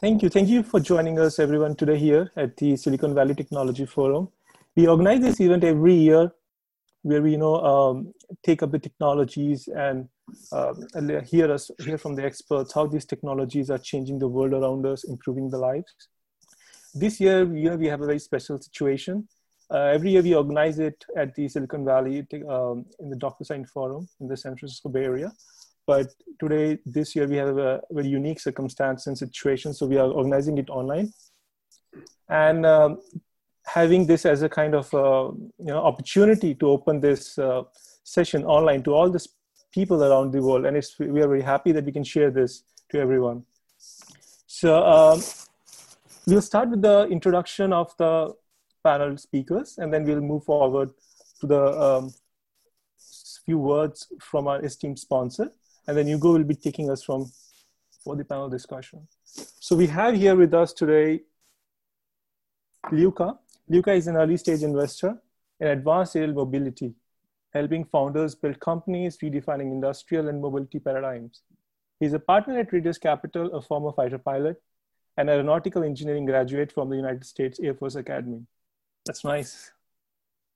Thank you. Thank you for joining us, everyone, today here at the Silicon Valley Technology Forum. We organize this event every year where we you know um, take up the technologies and uh, hear us hear from the experts how these technologies are changing the world around us improving the lives this year, year we have a very special situation. Uh, every year we organize it at the Silicon Valley um, in the DocuSign Forum in the San Francisco Bay Area. But today, this year, we have a very unique circumstance and situation. So we are organizing it online. And um, having this as a kind of uh, you know opportunity to open this uh, session online to all these people around the world and it's we are very happy that we can share this to everyone so um, we'll start with the introduction of the panel speakers, and then we'll move forward to the um, few words from our esteemed sponsor, and then Hugo will be taking us from for the panel discussion. So we have here with us today Luca. Luca is an early stage investor in advanced aerial mobility, helping founders build companies redefining industrial and mobility paradigms. He's a partner at Radius Capital, a former fighter pilot, an aeronautical engineering graduate from the United States Air Force Academy. That's nice.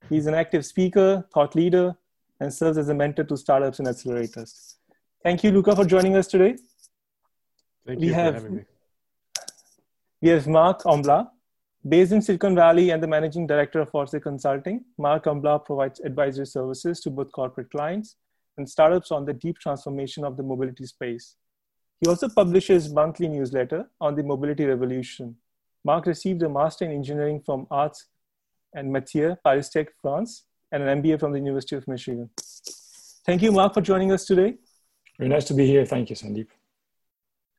He's an active speaker, thought leader, and serves as a mentor to startups and accelerators. Thank you, Luca, for joining us today. Thank we you have, for having me. We have Marc Amblard, based in Silicon Valley and the managing director of Orsay Consulting. Mark Amblard provides advisory services to both corporate clients and startups on the deep transformation of the mobility space. He also publishes monthly newsletter on the mobility revolution. Mark received a master in engineering from Arts and Métiers, Paris Tech, France, and an MBA from the University of Michigan. Thank you, Mark, for joining us today. Very nice to be here. Thank you, Sandeep.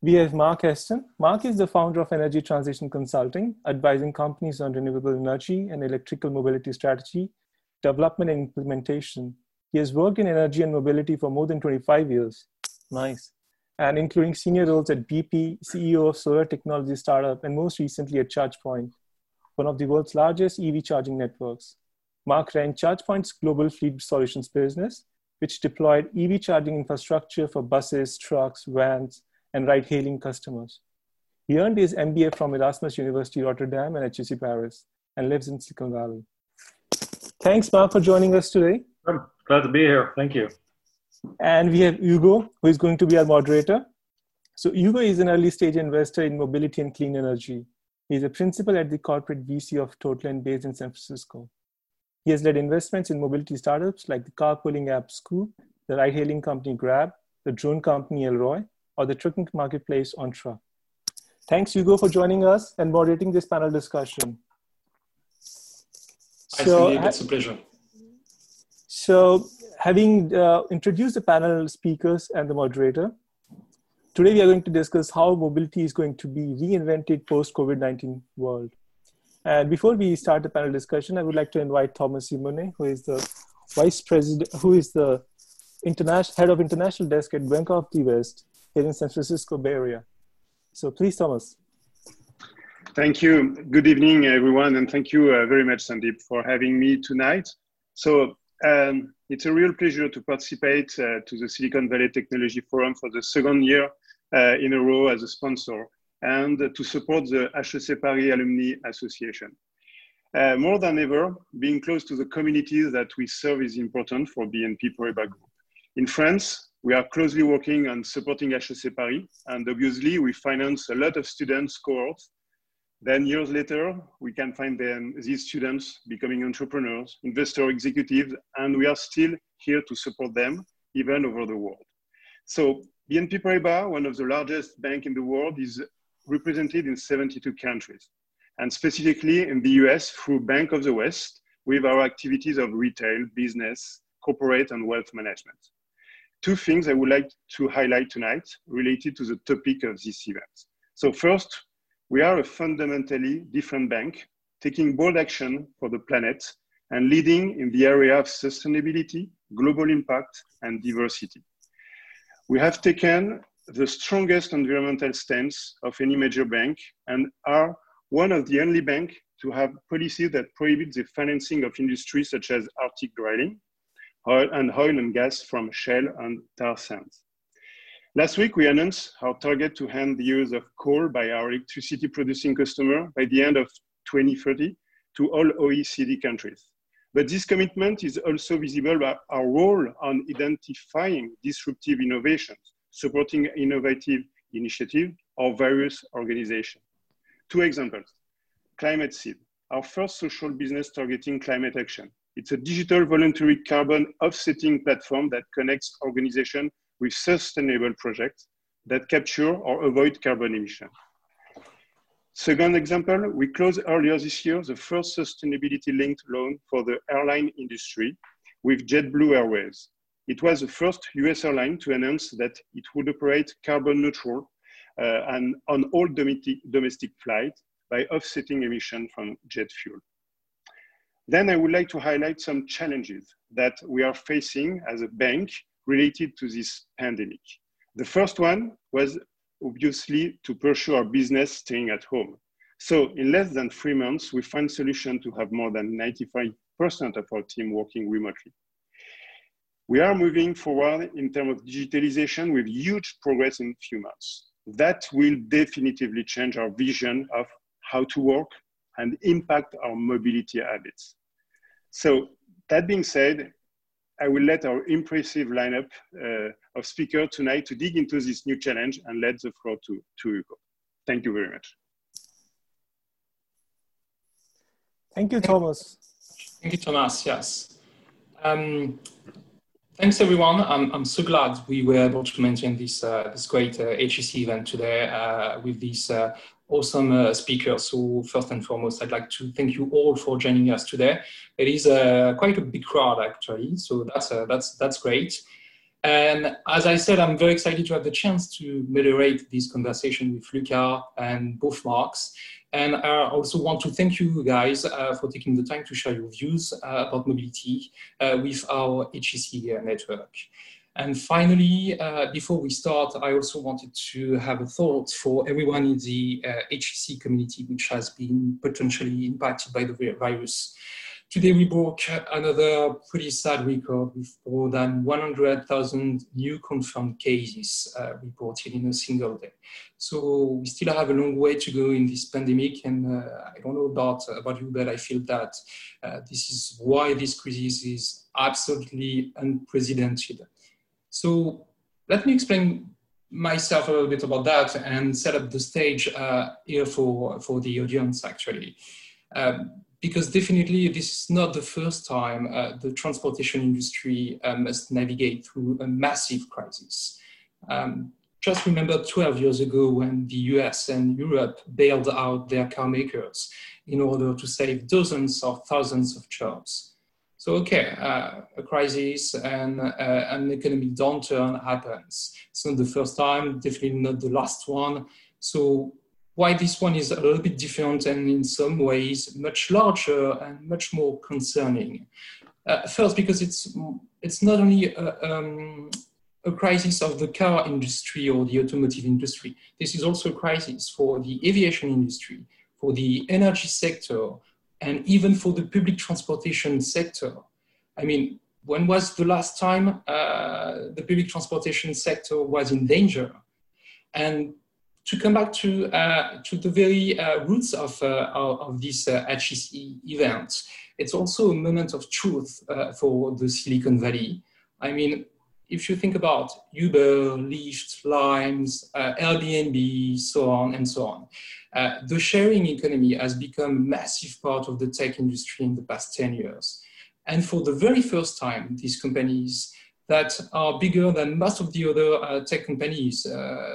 We have Mark Heston. Mark is the founder of Energy Transition Consulting, advising companies on renewable energy and electrical mobility strategy, development and implementation. He has worked in energy and mobility for more than 25 years. Nice and including senior roles at BP, CEO of solar technology startup, and most recently at ChargePoint, one of the world's largest EV charging networks. Mark ran ChargePoint's global fleet solutions business, which deployed EV charging infrastructure for buses, trucks, vans, and ride hailing customers. He earned his MBA from Erasmus University Rotterdam and HEC Paris and lives in Silicon Valley. Thanks, Mark, for joining us today. I'm glad to be here. Thank you. And we have Hugo, who is going to be our moderator. So Hugo is an early stage investor in mobility and clean energy. He is a principal at the corporate VC of Totalent based in San Francisco. He has led investments in mobility startups like the carpooling app Scoop, the ride-hailing company Grab, the drone company Elroy, or the trucking marketplace Entra. Thanks, Hugo, for joining us and moderating this panel discussion. So, it's a pleasure. So having uh, introduced the panel speakers and the moderator, today we are going to discuss how mobility is going to be reinvented post-COVID-19 world. And before we start the panel discussion, I would like to invite Thomas Simone, who is the vice president, who is the international head of international desk at Bank of the West here in San Francisco Bay Area. So please, Thomas. Thank you. Good evening, everyone, and thank you uh, very much, Sandeep, for having me tonight. So um, it's a real pleasure to participate uh, to the Silicon Valley Technology Forum for the second year uh, in a row as a sponsor and to support the HEC Paris Alumni Association. Uh, more than ever, being close to the communities that we serve is important for BNP Paribas Group. In France, we are closely working on supporting HEC Paris, and obviously we finance a lot of students cohorts then years later, we can find them, these students becoming entrepreneurs, investor executives, and we are still here to support them even over the world. So BNP Paribas, one of the largest banks in the world, is represented in 72 countries, and specifically in the US through Bank of the West, with our activities of retail, business, corporate, and wealth management. Two things I would like to highlight tonight related to the topic of this event. So first, we are a fundamentally different bank, taking bold action for the planet and leading in the area of sustainability, global impact, and diversity. We have taken the strongest environmental stance of any major bank and are one of the only banks to have policies that prohibit the financing of industries such as Arctic drilling oil and oil and gas from shale and tar sands. Last week, we announced our target to end the use of coal by our electricity producing customer by the end of 2030 to all OECD countries. But this commitment is also visible by our role on identifying disruptive innovations, supporting innovative initiative or various organizations. Two examples, Climate Seed, our first social business targeting climate action. It's a digital voluntary carbon offsetting platform that connects organizations with sustainable projects that capture or avoid carbon emission. Second example, we closed earlier this year the first sustainability-linked loan for the airline industry with JetBlue Airways. It was the first US airline to announce that it would operate carbon neutral uh, and on all domestic, domestic flights by offsetting emission from jet fuel. Then I would like to highlight some challenges that we are facing as a bank related to this pandemic. The first one was obviously to pursue our business staying at home. So in less than three months, we found solution to have more than 95% of our team working remotely. We are moving forward in terms of digitalization with huge progress in a few months. That will definitively change our vision of how to work and impact our mobility habits. So that being said, I will let our impressive lineup uh, of speakers tonight to dig into this new challenge and let the floor to, to Hugo. Thank you very much. Thank you, Thomas. Thank you, Thomas. Yes. Um, thanks, everyone. I'm, I'm so glad we were able to maintain this, uh, this great uh, HEC event today uh, with these uh, awesome uh, speakers. So first and foremost, I'd like to thank you all for joining us today. It is uh, quite a big crowd actually, so that's that's that's great. And as I said, I'm very excited to have the chance to moderate this conversation with Luca and both Marks. And I also want to thank you guys uh, for taking the time to share your views uh, about mobility uh, with our HEC network. And finally, uh, before we start, I also wanted to have a thought for everyone in the uh, HEC community, which has been potentially impacted by the virus. Today, we broke another pretty sad record with more than 100,000 new confirmed cases uh, reported in a single day. So we still have a long way to go in this pandemic. And uh, I don't know about, about you, but I feel that uh, this is why this crisis is absolutely unprecedented. So let me explain myself a little bit about that and set up the stage uh, here for, for the audience actually. Um, because definitely this is not the first time uh, the transportation industry uh, must navigate through a massive crisis. Um, just remember 12 years ago when the US and Europe bailed out their car makers in order to save dozens of thousands of jobs. So, okay, uh, a crisis and uh, an economic downturn happens. It's not the first time, definitely not the last one. So, why this one is a little bit different and in some ways much larger and much more concerning. Uh, first, because it's it's not only a, um, a, crisis of the car industry or the automotive industry. This is also a crisis for the aviation industry, for the energy sector, and even for the public transportation sector. I mean, when was the last time uh, the public transportation sector was in danger? And to come back to, uh, to the very uh, roots of, uh, of this HEC uh, event, it's also a moment of truth uh, for the Silicon Valley. I mean, if you think about Uber, Lyft, Limes, uh, Airbnb, so on and so on, the sharing economy has become a massive part of the tech industry in the past 10 years. And for the very first time, these companies that are bigger than most of the other tech companies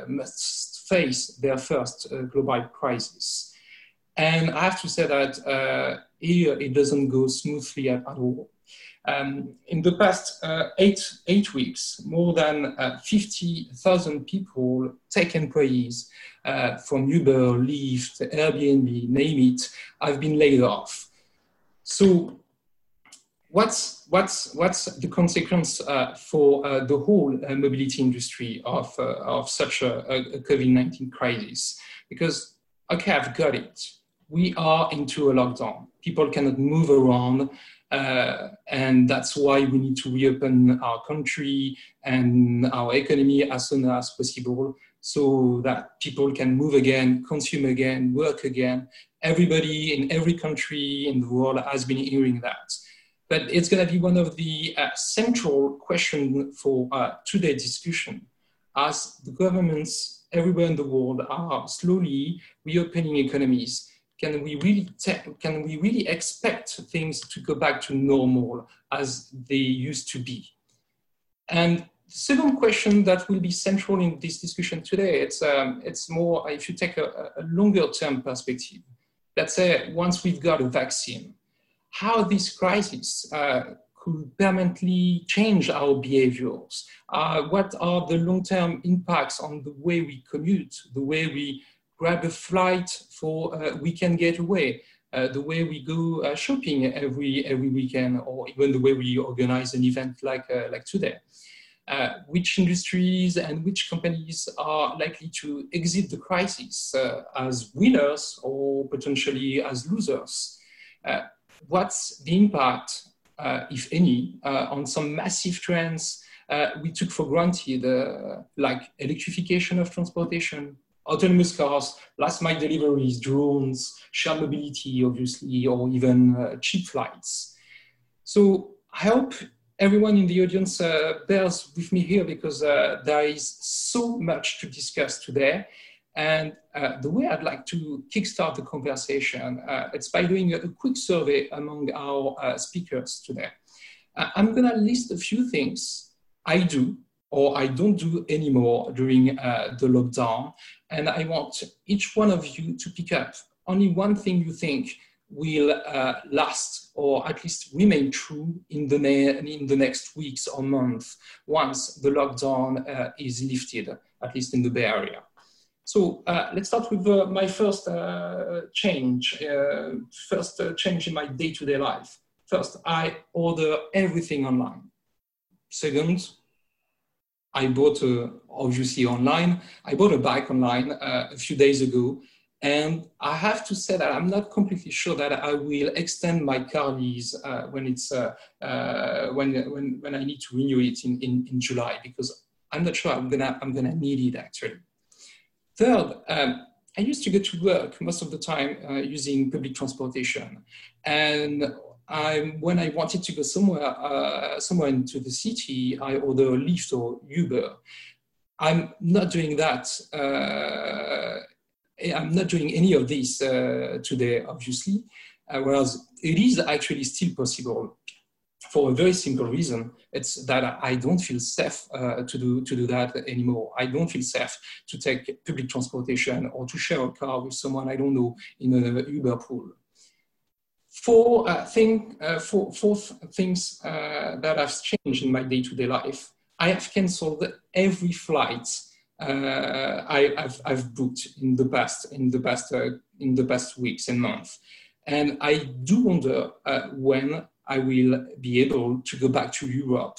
must face their first uh, global crisis. And I have to say that uh, here it doesn't go smoothly at, at all. Um, in the past uh, eight, eight weeks, more than uh, 50,000 people, tech employees uh, from Uber, Lyft, Airbnb, name it, have been laid off. So what's, what's, what's the consequence uh, for uh, the whole uh, mobility industry of, of such a, a COVID-19 crisis? Because, okay, I've got it. We are into a lockdown people cannot move around. Uh, and that's why we need to reopen our country and our economy as soon as possible so that people can move again, consume again, work again. Everybody in every country in the world has been hearing that. But it's going to be one of the uh, central questions for uh, today's discussion as the governments everywhere in the world are slowly reopening economies can we really can we really expect things to go back to normal as they used to be? And the second question that will be central in this discussion today, it's, um, it's more if you take a, a longer term perspective. Let's say once we've got a vaccine, how this crisis uh, could permanently change our behaviors. Uh, what are the long-term impacts on the way we commute, the way we grab a flight for a weekend getaway, uh, the way we go uh, shopping every every weekend, or even the way we organize an event like uh, like today. Uh, which industries and which companies are likely to exit the crisis uh, as winners or potentially as losers? Uh, what's the impact, if any, on some massive trends we took for granted, like electrification of transportation, autonomous cars, last mile deliveries, drones, shared mobility, obviously, or even uh, cheap flights. So I hope everyone in the audience uh, bears with me here because uh, there is so much to discuss today. And uh, the way I'd like to kickstart the conversation, uh, it's by doing a, quick survey among our uh, speakers today. I'm gonna list a few things I do or I don't do anymore during uh, the lockdown. And I want each one of you to pick up only one thing you think will uh, last or at least remain true in the, in the next weeks or months once the lockdown uh, is lifted, at least in the Bay Area. So uh, let's start with uh, my first uh, change, first change in my day-to-day -day life. First, I order everything online. Second, I bought a, obviously online. I bought a bike online uh, a few days ago, and I have to say that I'm not completely sure that I will extend my car lease uh, when it's uh when, when when I need to renew it in, in, in July because I'm not sure I'm gonna I'm gonna need it actually. Third, um, I used to go to work most of the time uh, using public transportation, and I, when I wanted to go somewhere, uh, somewhere into the city, I order a Lyft or Uber. I'm not doing that. Uh, I'm not doing any of this uh, today, obviously, uh, whereas it is actually still possible for a very simple reason. It's that I don't feel safe uh, to, do, to do that anymore. I don't feel safe to take public transportation or to share a car with someone I don't know in a Uber pool four, uh, thing, uh, four, four things uh, that have changed in my day-to-day life. I have canceled every flight uh, I, have I've booked in the past in the past uh, in the past weeks and months, and I do wonder uh, when I will be able to go back to Europe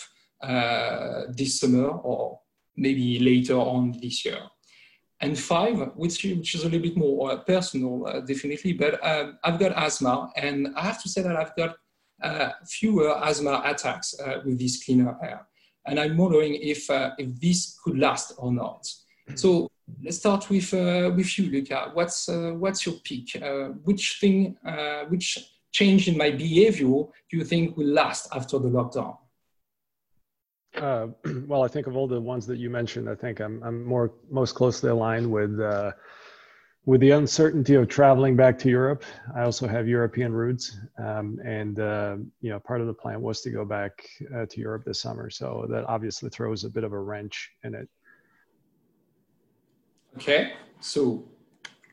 this summer or maybe later on this year and five, which, which is a little bit more uh, personal, uh, definitely, but um, I've got asthma, and I have to say that I've got uh, fewer asthma attacks uh, with this cleaner air. And I'm wondering if, uh, if this could last or not. So let's start with, uh, with you, Luca. What's, what's your peak? which thing, which change in my behavior do you think will last after the lockdown? Uh, well, I think of all the ones that you mentioned, I think I'm, I'm more most closely aligned with uh, with the uncertainty of traveling back to Europe. I also have European roots, um, and uh, you know, part of the plan was to go back uh, to Europe this summer. So that obviously throws a bit of a wrench in it. Okay, so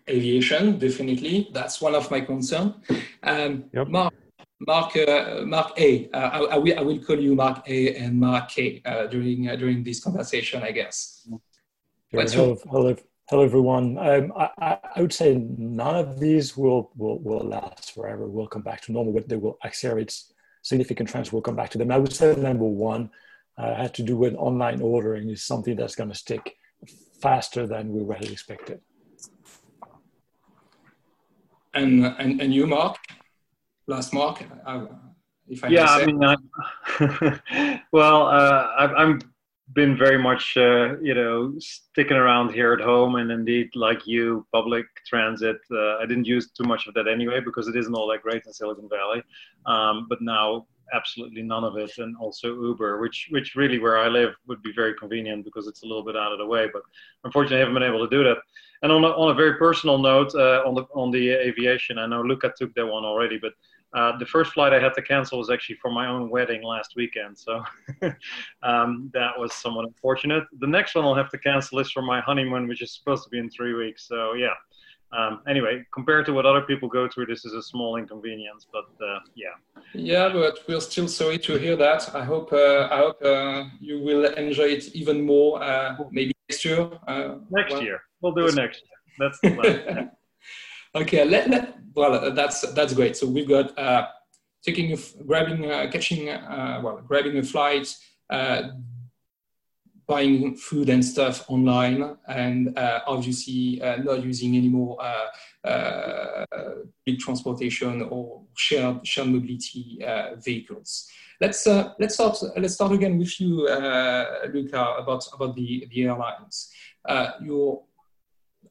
aviation definitely that's one of my concerns. Um, yep. Mark, Mark, uh, Mark A. Uh, I, I, will, I will call you Mark A and Mark K uh, during uh, during this conversation, I guess. Sure. Hello, hello, hello, everyone. Um, I, I would say none of these will, will, will last forever. We'll come back to normal, but they will accelerate significant trends. We'll come back to them. I would say number one uh, had to do with online ordering is something that's going to stick faster than we really expected. And, and, and you, Mark? last mark. Uh, if I yeah, I mean, I, well, uh, I've, I'm been very much, uh, you know, sticking around here at home, and indeed, like you, public transit. Uh, I didn't use too much of that anyway because it isn't all that great in Silicon Valley. Um, but now, absolutely none of it, and also Uber, which which really where I live would be very convenient because it's a little bit out of the way. But unfortunately, I haven't been able to do that. And on a, on a very personal note, uh, on the on the aviation, I know Luca took that one already, but uh, the first flight I had to cancel was actually for my own wedding last weekend, so um, that was somewhat unfortunate. The next one I'll have to cancel is for my honeymoon, which is supposed to be in three weeks. So yeah. Um, anyway, compared to what other people go through, this is a small inconvenience, but uh, yeah. Yeah, but we're still sorry to hear that. I hope uh, I hope uh, you will enjoy it even more. Uh, maybe next year. next well, year, we'll do it next year. That's the plan. Okay, let, let, well, uh, that's that's great. So we've got uh, taking, a, grabbing, uh, catching, uh, well, grabbing a flight, uh, buying food and stuff online, and uh, obviously not using any more big transportation or shared shared mobility vehicles. Let's let's start let's start again with you, Luca, about about the the airlines. your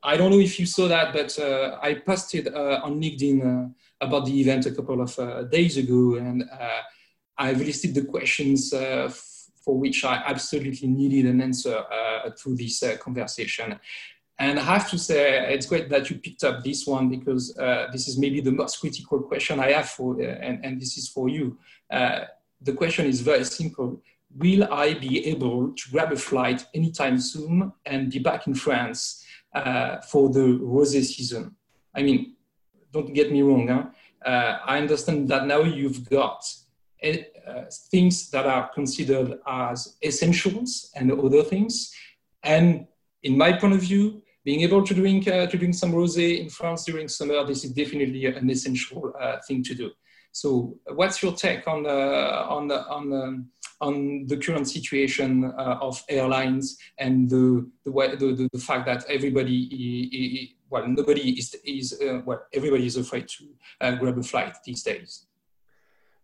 I don't know if you saw that, but uh, I posted uh, on LinkedIn uh, about the event a couple of uh, days ago, and uh, I've listed the questions uh, for which I absolutely needed an answer through this conversation. And I have to say, it's great that you picked up this one because this is maybe the most critical question I have for, and, and this is for you. the question is very simple will I be able to grab a flight anytime soon and be back in France uh, for the rosé season. I mean, don't get me wrong. Huh? Uh, I understand that now you've got uh, things that are considered as essentials and other things. And in my point of view, being able to drink uh, to drink some rosé in France during summer, this is definitely an essential uh, thing to do. So, what's your take on uh, on on um, on the current situation uh, of airlines and the the, the, the fact that everybody well nobody is is uh, well everybody is afraid to uh, grab a flight these days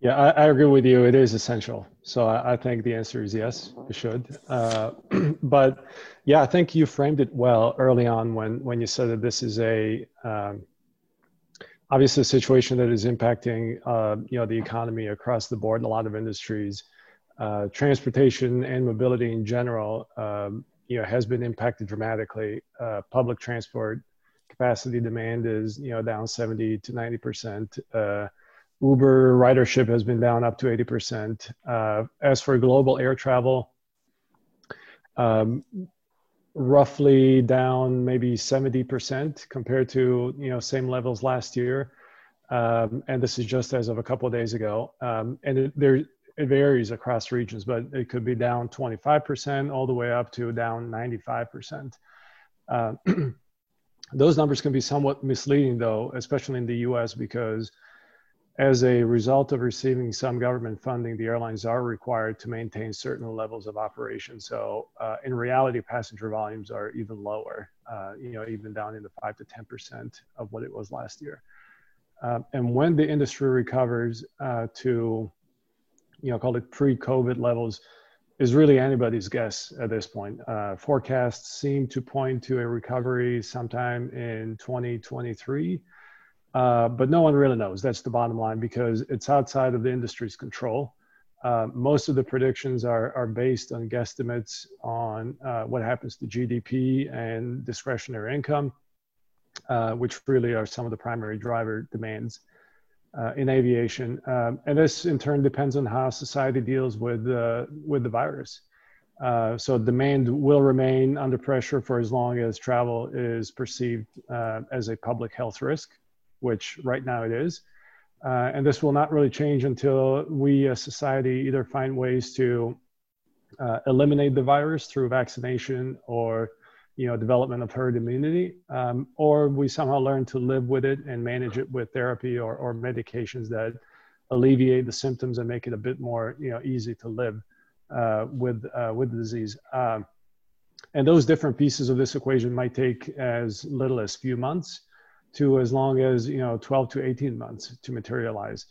yeah I, I, agree with you it is essential so I, I think the answer is yes it should uh, but yeah i think you framed it well early on when when you said that this is a um, obviously a situation that is impacting uh, you know the economy across the board in a lot of industries uh, transportation and mobility in general, um, you know, has been impacted dramatically. Uh, public transport capacity demand is, you know, down 70 to 90 percent. Uber ridership has been down up to 80 percent. Uh, as for global air travel, um, roughly down maybe 70 percent compared to you know same levels last year. Um, and this is just as of a couple of days ago. Um, and it, there, it varies across regions, but it could be down 25% all the way up to down 95%. Uh, those numbers can be somewhat misleading, though, especially in the US, because as a result of receiving some government funding, the airlines are required to maintain certain levels of operation. So, uh, in reality, passenger volumes are even lower, uh, you know, even down in the 5 to 10% of what it was last year. Uh, and when the industry recovers uh, to you know, call it pre-COVID levels is really anybody's guess at this point. Uh, forecasts seem to point to a recovery sometime in 2023, uh, but no one really knows. That's the bottom line because it's outside of the industry's control. Uh, most of the predictions are, are based on guesstimates on uh, what happens to GDP and discretionary income, uh, which really are some of the primary driver demands uh, in aviation. Um, and this in turn depends on how society deals with, uh, with the virus. Uh, so demand will remain under pressure for as long as travel is perceived uh, as a public health risk, which right now it is. Uh, and this will not really change until we as society either find ways to uh, eliminate the virus through vaccination or you know development of herd immunity um, or we somehow learn to live with it and manage it with therapy or, or medications that alleviate the symptoms and make it a bit more you know easy to live uh, with uh, with the disease um, and those different pieces of this equation might take as little as few months to as long as you know 12 to 18 months to materialize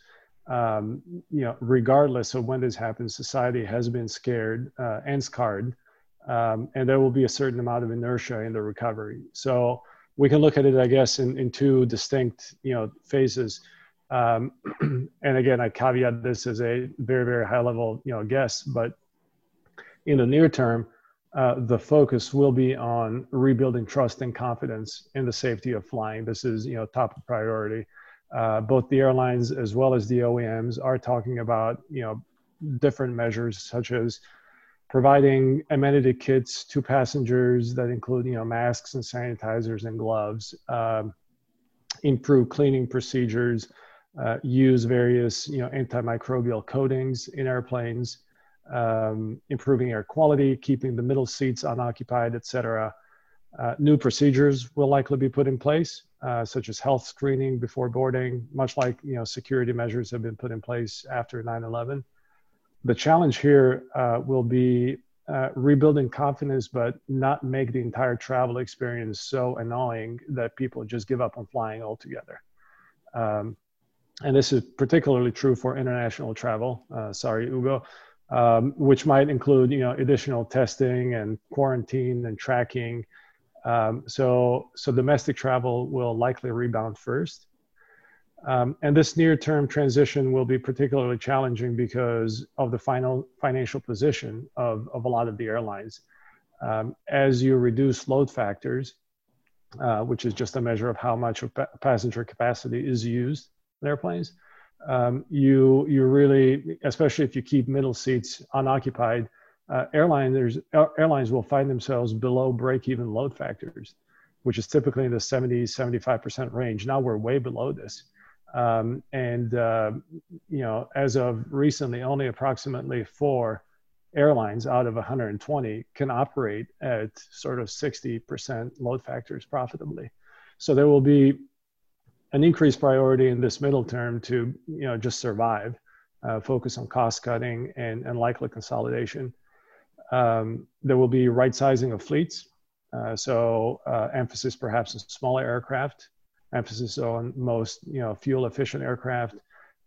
um, you know, regardless of when this happens, society has been scared uh, and scarred, um, and there will be a certain amount of inertia in the recovery. So we can look at it, I guess, in, in two distinct, you know, phases. Um, and again, I caveat this as a very, very high level, you know, guess, but in the near term, uh, the focus will be on rebuilding trust and confidence in the safety of flying. This is, you know, top priority. Uh, both the airlines as well as the OEMs are talking about, you know, different measures such as providing amenity kits to passengers that include, you know, masks and sanitizers and gloves, um, improve cleaning procedures, uh, use various, you know, antimicrobial coatings in airplanes, um, improving air quality, keeping the middle seats unoccupied, etc. Uh, new procedures will likely be put in place, uh, such as health screening before boarding, much like you know security measures have been put in place after 9/11. The challenge here uh, will be uh, rebuilding confidence, but not make the entire travel experience so annoying that people just give up on flying altogether. Um, and this is particularly true for international travel. Uh, sorry, Hugo um, which might include you know additional testing and quarantine and tracking. Um, so so domestic travel will likely rebound first. Um, and this near-term transition will be particularly challenging because of the final financial position of, of a lot of the airlines. Um, as you reduce load factors, uh, which is just a measure of how much of pa- passenger capacity is used in airplanes, um, you you really, especially if you keep middle seats unoccupied, uh, airliners airlines will find themselves below break-even load factors, which is typically in the 70 75% range. Now we're way below this. Um, and uh, you know, as of recently, only approximately four airlines out of 120 can operate at sort of 60% load factors profitably. So there will be an increased priority in this middle term to you know just survive, uh, focus on cost cutting and, and likely consolidation. Um, there will be right sizing of fleets, uh, so uh, emphasis perhaps on smaller aircraft, emphasis on most you know fuel efficient aircraft.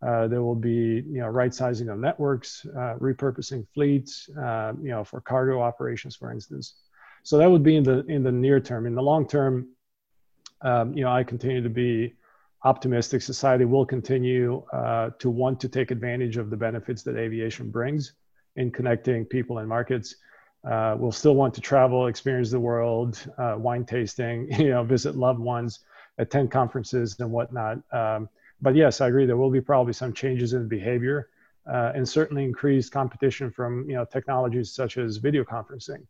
Uh, there will be you know right sizing of networks, uh, repurposing fleets, uh, you know for cargo operations, for instance. So that would be in the in the near term. In the long term, um, you know I continue to be optimistic society will continue uh, to want to take advantage of the benefits that aviation brings in connecting people and markets. Uh, we'll still want to travel, experience the world, uh, wine tasting, you know, visit loved ones, attend conferences and whatnot. Um, but yes, I agree. There will be probably some changes in behavior uh, and certainly increased competition from you know technologies such as video conferencing.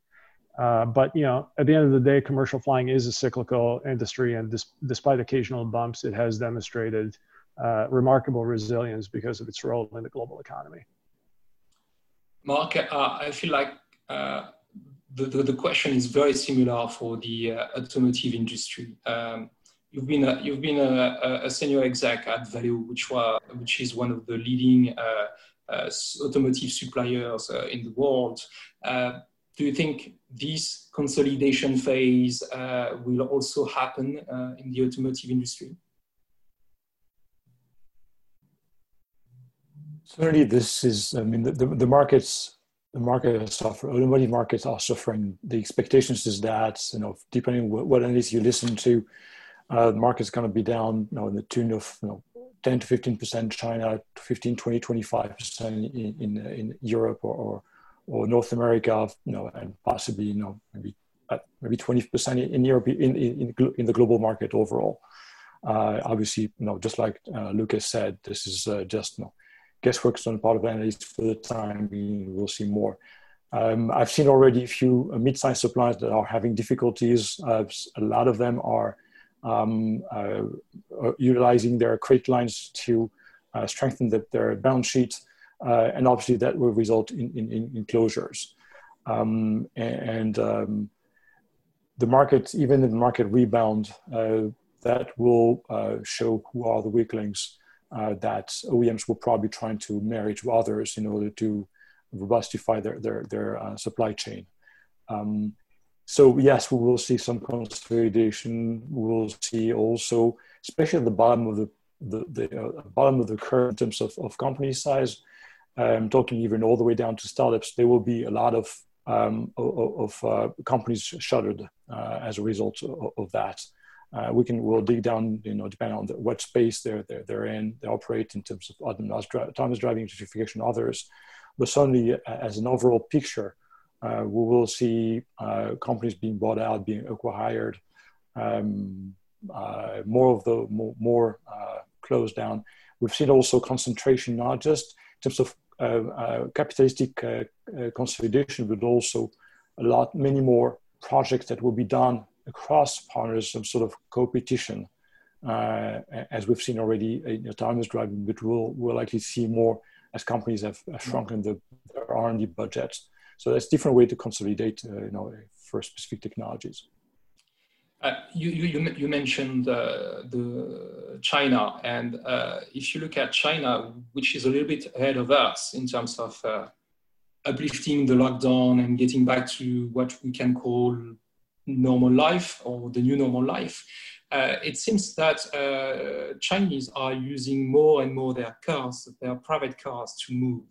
Uh, but you know, at the end of the day, commercial flying is a cyclical industry, and dis- despite occasional bumps, it has demonstrated uh, remarkable resilience because of its role in the global economy. Mark, uh, I feel like uh, the, the, the, question is very similar for the uh, automotive industry. Um, you've been a, you've been a, a, senior exec at Valeo, which was which is one of the leading automotive suppliers in the world do you think this consolidation phase uh, will also happen uh, in the automotive industry? Certainly, this is, I mean, the, the, the markets, the market has suffered, automotive markets are suffering. The expectations is that, you know, depending on what, what analysts you listen to, uh, the market's going to be down, you know, in the tune of, you know, 10 to 15% China, 15, 20, 25% in, in, in Europe or, or or North America, you know, and possibly, you know, maybe uh, maybe 20% in Europe in, in, in the global market overall. Uh, obviously, you know, just like uh, Lucas said, this is uh, just you know, guesswork on the part of analysts for the time being. We'll see more. Um, I've seen already a few uh, mid-sized suppliers that are having difficulties. Uh, a lot of them are um, utilizing their credit lines to strengthen the, their balance sheets uh, and obviously that will result in, in, in closures. Um, and um, the market, even in the market rebound, uh, that will uh, show who are the weak links uh, that OEMs will probably trying to marry to others in order to robustify their, their, their uh, supply chain. Um, so yes, we will see some consolidation. We'll see also, especially at the bottom of the the, the uh, bottom of the curve in terms of, of company size, um, talking even all the way down to startups, there will be a lot of um, of, uh, companies shuttered uh, as a result of, of that. Uh, we can we'll dig down, you know, depending on the, what space they're, they're they're in, they operate in terms of autonomous driving, electrification, others. But certainly, uh, as an overall picture, uh, we will see uh, companies being bought out, being acquired, um, more of the more, more closed down. We've seen also concentration, not just in terms of uh, uh, capitalistic uh, consolidation, but also a lot, many more projects that will be done across partners, some sort of competition, uh, as we've seen already in autonomous driving, but we'll, we'll likely see more as companies have, have shrunken the, their R&D budgets. So that's a different way to consolidate, uh, you know, for specific technologies. Uh, you, you, you, mentioned uh, the China, and uh, if you look at China, which is a little bit ahead of us in terms of uplifting the lockdown and getting back to what we can call normal life or the new normal life, uh, it seems that uh, Chinese are using more and more their cars, their private cars to move.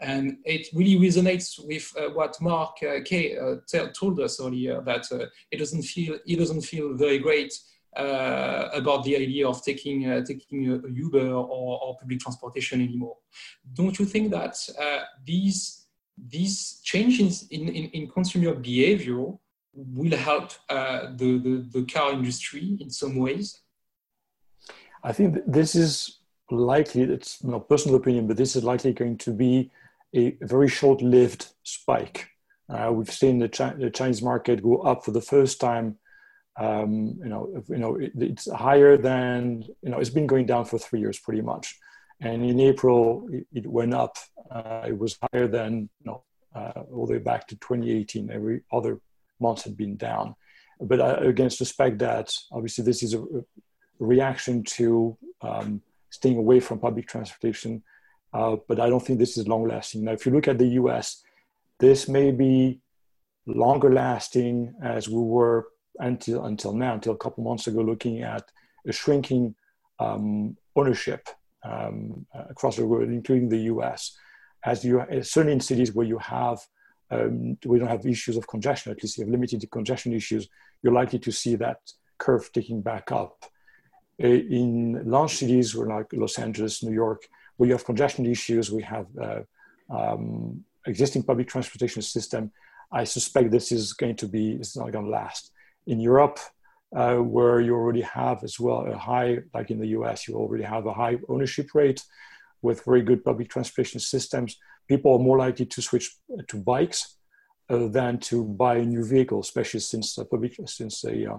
And it really resonates with uh, what Mark uh, K uh, told us earlier that uh, it doesn't feel, it doesn't feel very great about the idea of taking, taking a, Uber or, or, public transportation anymore. Don't you think that these, these changes in, in, in consumer behavior will help uh, the, the, the, car industry in some ways? I think this is likely, it's my personal opinion, but this is likely going to be a very short lived spike. Uh, we've seen the, the, Chinese market go up for the first time. Um, you know, you know, it, it's higher than you know. It's been going down for three years, pretty much. And in April, it, it went up. Uh, it was higher than you know uh, all the way back to 2018. Every other months had been down. But I, again, suspect that obviously this is a, reaction to um, staying away from public transportation. Uh, but I don't think this is long lasting. Now, if you look at the US, this may be longer lasting as we were until, until now, until a couple months ago, looking at a shrinking um, ownership um, across the world, including the US. As you, certainly in cities where you have um, we don't have issues of congestion, at least you have limited congestion issues, you're likely to see that curve ticking back up. Uh, in large cities like Los Angeles, New York, where you have congestion issues, we have uh, um, existing public transportation system. I suspect this is going to be, it's not going to last. In Europe, uh, where you already have as well a high, like in the US, you already have a high ownership rate with very good public transportation systems people are more likely to switch to bikes uh, than to buy a new vehicle, especially since uh, public, since the uh,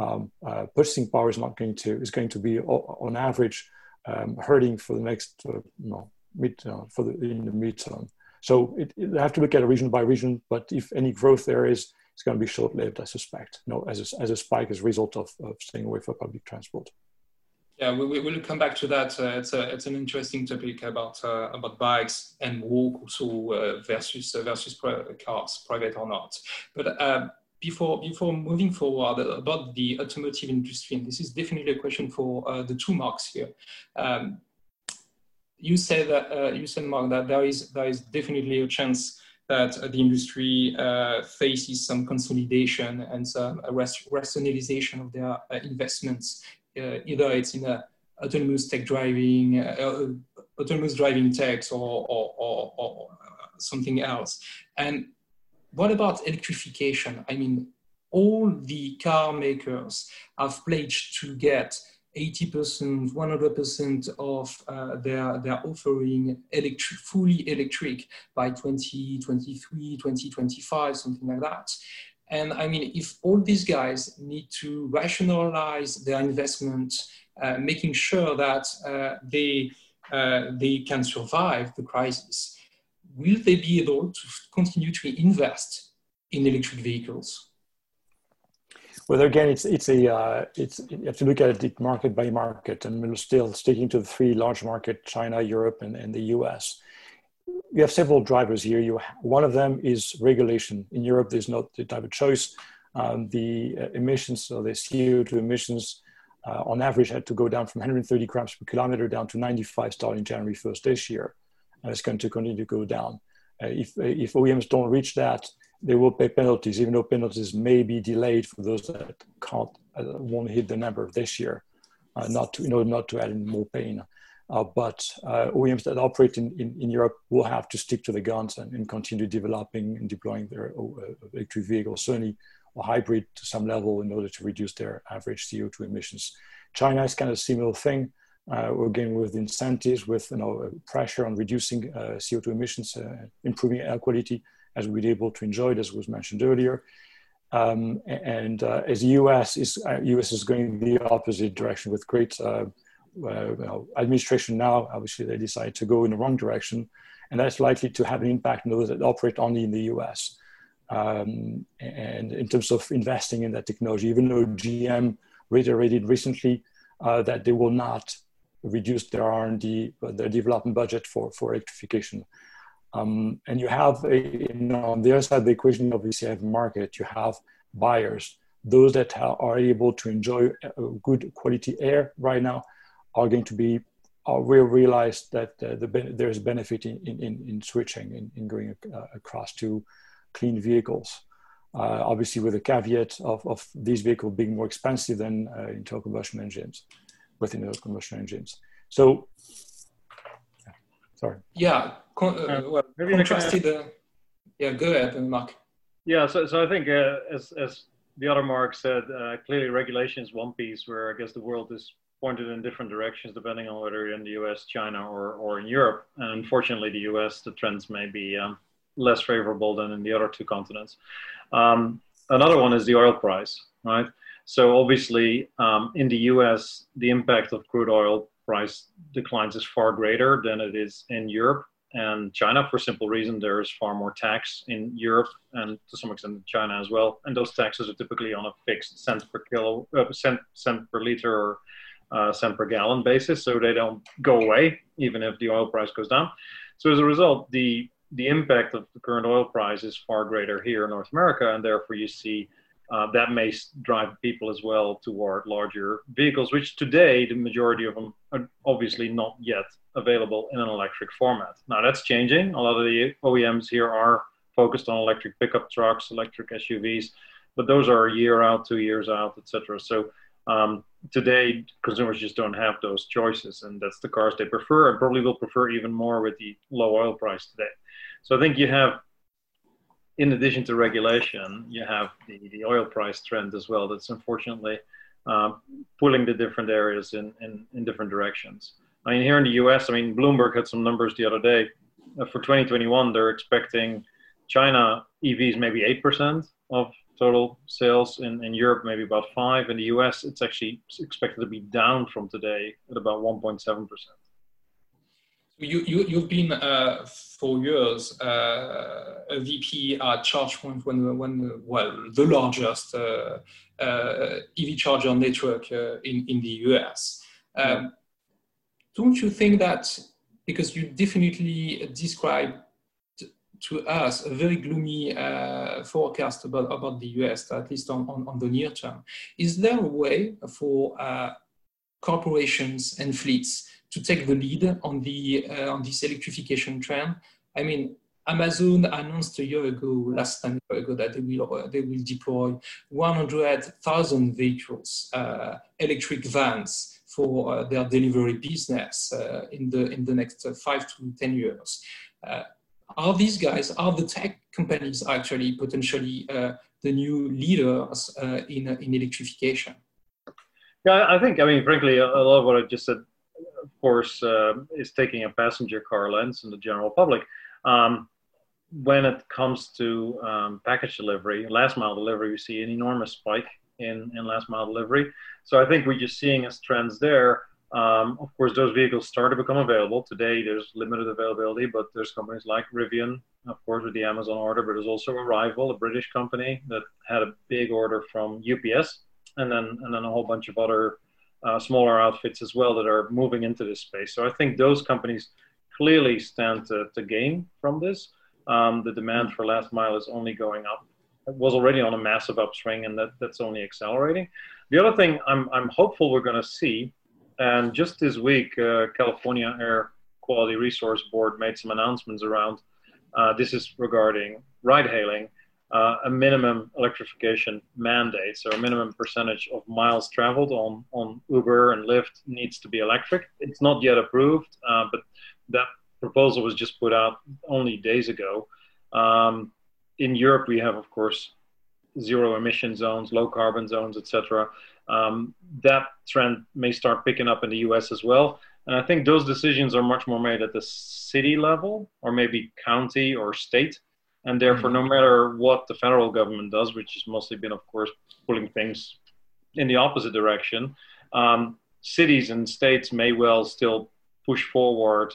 um, uh, purchasing power is not going to is going to be on average um, hurting for the next uh, you know, mid uh, for the in the midterm. So it, it, have to look at it region by region, but if any growth there is, it's going to be short lived, I suspect. You know, as a, as a spike as a result of, of staying away from public transport. Yeah, we, we will come back to that. Uh, it's, a, it's an interesting topic about uh, about bikes and walk also uh, versus uh, versus cars, private or not. But uh, before before moving forward about the automotive industry, and this is definitely a question for uh, the two marks here. Um, you said that you said Mark that there is there is definitely a chance that the industry faces some consolidation and some rationalization of their investments uh, either it's in autonomous tech driving, uh, autonomous driving techs or, or, or, or something else. And what about electrification? I mean, all the car makers have pledged to get 80%, 100% of uh, their, their offering electric, fully electric by 2023, 2025, something like that. And I mean, if all these guys need to rationalize their investment, uh, making sure that uh, they, uh, they can survive the crisis, will they be able to continue to invest in electric vehicles? Well, again, it's it's a uh, it's you have to look at it market by market, and we're still sticking to the three large market: China, Europe, and, and the U.S you have several drivers here. You, one of them is regulation. In Europe, there's not the type of choice. Um, the uh, emissions, or the CO2 emissions, uh, on average had to go down from 130 grams per kilometer down to 95 starting January 1st this year. And it's going to continue to go down. Uh, if, if OEMs don't reach that, they will pay penalties, even though penalties may be delayed for those that can't, uh, won't hit the number this year, uh, not to, in order not to add in more pain. Uh, but uh, OEMs that operate in, in, in, Europe will have to stick to the guns and, and continue developing and deploying their uh, electric vehicles, certainly or hybrid to some level in order to reduce their average CO2 emissions. China is kind of a similar thing. Uh, again, with incentives, with you know, pressure on reducing uh, CO2 emissions, uh, improving air quality, as we're able to enjoy it, as was mentioned earlier. Um, and uh, as the US is, US is going the opposite direction with great uh, well, administration now, obviously, they decide to go in the wrong direction, and that's likely to have an impact on those that operate only in the US. Um, and in terms of investing in that technology, even though GM reiterated recently uh, that they will not reduce their R&D, their development budget for, for electrification. Um, and you have, a, you know, on the other side of the equation, obviously, you have market, you have buyers, those that are able to enjoy good quality air right now are going to be uh, will realize that uh, the there's benefit in, in, in switching in, in going uh, across to clean vehicles. Uh, obviously, with the caveat of, of these vehicles being more expensive than uh, internal combustion engines, with internal combustion engines. So, yeah, sorry. Yeah, con- uh, well, contrasted. yeah, go ahead, and Mark. Yeah, so, so I think as as the other Mark said, clearly regulation is one piece where I guess the world is pointed in different directions depending on whether you're in the US, China, or, or in Europe. And unfortunately, the US, the trends may be um, less favorable than in the other two continents. Um, another one is the oil price, right? So obviously, um, in the US, the impact of crude oil price declines is far greater than it is in Europe and China for simple reason there's far more tax in Europe and to some extent in China as well. And those taxes are typically on a fixed cent per kilo, uh, cent, cent per liter or uh, cent per gallon basis, so they don't go away even if the oil price goes down. So as a result, the the impact of the current oil price is far greater here in North America, and therefore you see uh, that may drive people as well toward larger vehicles, which today the majority of them are obviously not yet available in an electric format. Now that's changing. A lot of the OEMs here are focused on electric pickup trucks, electric SUVs, but those are a year out, two years out, etc. So um, today, consumers just don't have those choices, and that's the cars they prefer, and probably will prefer even more with the low oil price today. So I think you have, in addition to regulation, you have the, the oil price trend as well. That's unfortunately um, pulling the different areas in, in, in different directions. I mean, here in the U.S., I mean, Bloomberg had some numbers the other day. Uh, for 2021, they're expecting China EVs maybe eight percent of total sales. In, in Europe, maybe about five. In the US, it's actually expected to be down from today at about 1.7%. You, you, you've been uh, for years uh, a VP at ChargePoint when, when well, the largest uh, uh EV charger network uh, in, in the US. Um, yeah. Don't you think that because you definitely describe to us a very gloomy uh, forecast about, about the US, at least on, on, on, the near term. Is there a way for uh, corporations and fleets to take the lead on, the, uh, on this electrification trend? I mean, Amazon announced a year ago, last time ago, that they will, they will deploy 100,000 vehicles, uh, electric vans, for uh, their delivery business uh, in the in the next uh, five to ten years. Uh, are these guys, are the tech companies actually potentially uh, the new leaders uh, in, in electrification? Yeah, I think, I mean, frankly, a lot of what I just said, of course, uh, is taking a passenger car lens in the general public. Um, when it comes to um, package delivery, last mile delivery, we see an enormous spike in, in last mile delivery. So I think we're just seeing as trends there um, of course, those vehicles start to become available. Today, there's limited availability, but there's companies like Rivian, of course, with the Amazon order, but there's also Arrival, a British company that had a big order from UPS, and then and then a whole bunch of other uh, smaller outfits as well that are moving into this space. So I think those companies clearly stand to, to gain from this. Um, the demand for last mile is only going up. It was already on a massive upswing, and that, that's only accelerating. The other thing I'm, I'm hopeful we're going to see, and just this week, uh, California Air Quality Resource Board made some announcements around uh, this is regarding ride hailing, uh, a minimum electrification mandate. So a minimum percentage of miles traveled on, on Uber and Lyft needs to be electric. It's not yet approved, uh, but that proposal was just put out only days ago. Um, in Europe, we have, of course, zero emission zones, low carbon zones, etc. Um, that trend may start picking up in the US as well. And I think those decisions are much more made at the city level or maybe county or state. And therefore, no matter what the federal government does, which has mostly been, of course, pulling things in the opposite direction, um, cities and states may well still push forward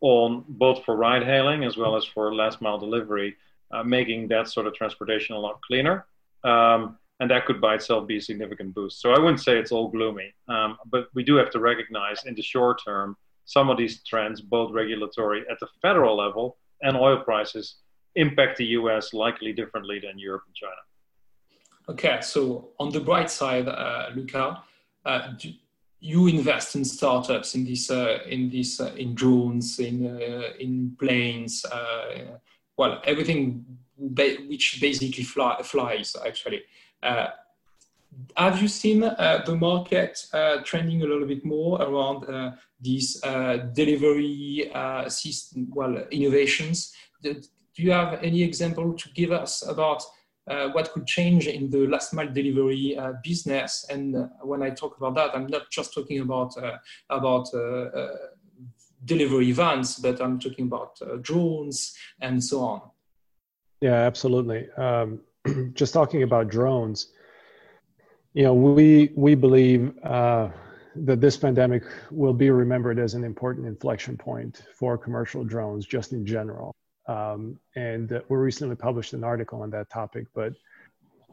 on both for ride hailing as well as for last mile delivery, uh, making that sort of transportation a lot cleaner. Um, and that could by itself be a significant boost. So I wouldn't say it's all gloomy, um, but we do have to recognize in the short term some of these trends, both regulatory at the federal level and oil prices, impact the US likely differently than Europe and China. Okay, so on the bright side, uh, Luca, uh, you invest in startups in this, uh, in this, uh, in drones, in uh, in planes, uh, well, everything which basically fly, flies actually. Uh, have you seen uh, the market uh, trending a little bit more around these delivery system, well, innovations? Do you have any example to give us about uh, what could change in the last mile delivery uh, business. And when I talk about that, I'm not just talking about about delivery vans, but I'm talking about drones and so on. Yeah, absolutely. Um, just talking about drones, you know, we we believe uh, that this pandemic will be remembered as an important inflection point for commercial drones, just in general. Um, and uh, we recently published an article on that topic. But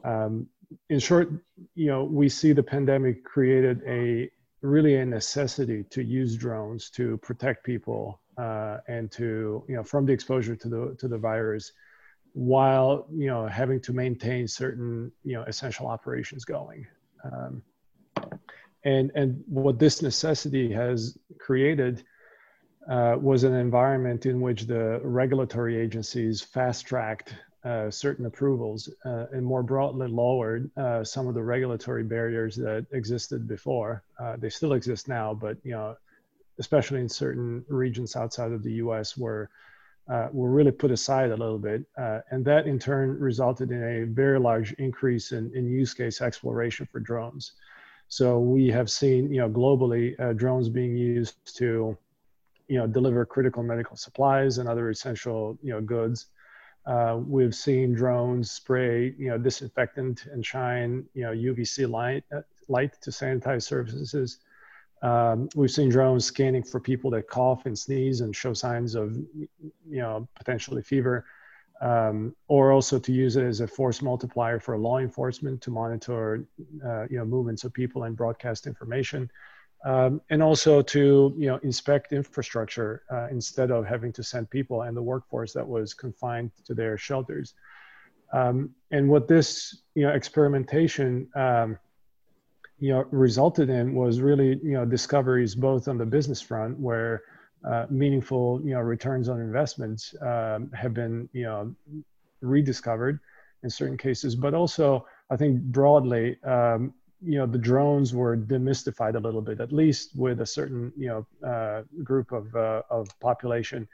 um, in short, you know, we see the pandemic created a really a necessity to use drones to protect people uh, and to you know from the exposure to the to the virus while you know having to maintain certain you know essential operations going um, and and what this necessity has created uh, was an environment in which the regulatory agencies fast tracked uh, certain approvals uh, and more broadly lowered uh, some of the regulatory barriers that existed before. Uh, they still exist now, but you know, especially in certain regions outside of the U.S. where uh, were really put aside a little bit. Uh, and that in turn resulted in a very large increase in, in use case exploration for drones. So we have seen, you know, globally uh, drones being used to, you know, deliver critical medical supplies and other essential, you know, goods. Uh, we've seen drones spray, you know, disinfectant and shine, you know, UVC light, uh, light to sanitize surfaces. Um, we've seen drones scanning for people that cough and sneeze and show signs of, you know, potentially fever, um, or also to use it as a force multiplier for law enforcement to monitor, uh, you know, movements of people and broadcast information, um, and also to, you know, inspect infrastructure uh, instead of having to send people and the workforce that was confined to their shelters. Um, and what this, you know, experimentation um, you know resulted in was really you know discoveries both on the business front where uh, meaningful you know returns on investments um, have been you know rediscovered in certain cases. But also i think broadly um, you know the drones were demystified a little bit at least with a certain you know uh, group of uh, of population.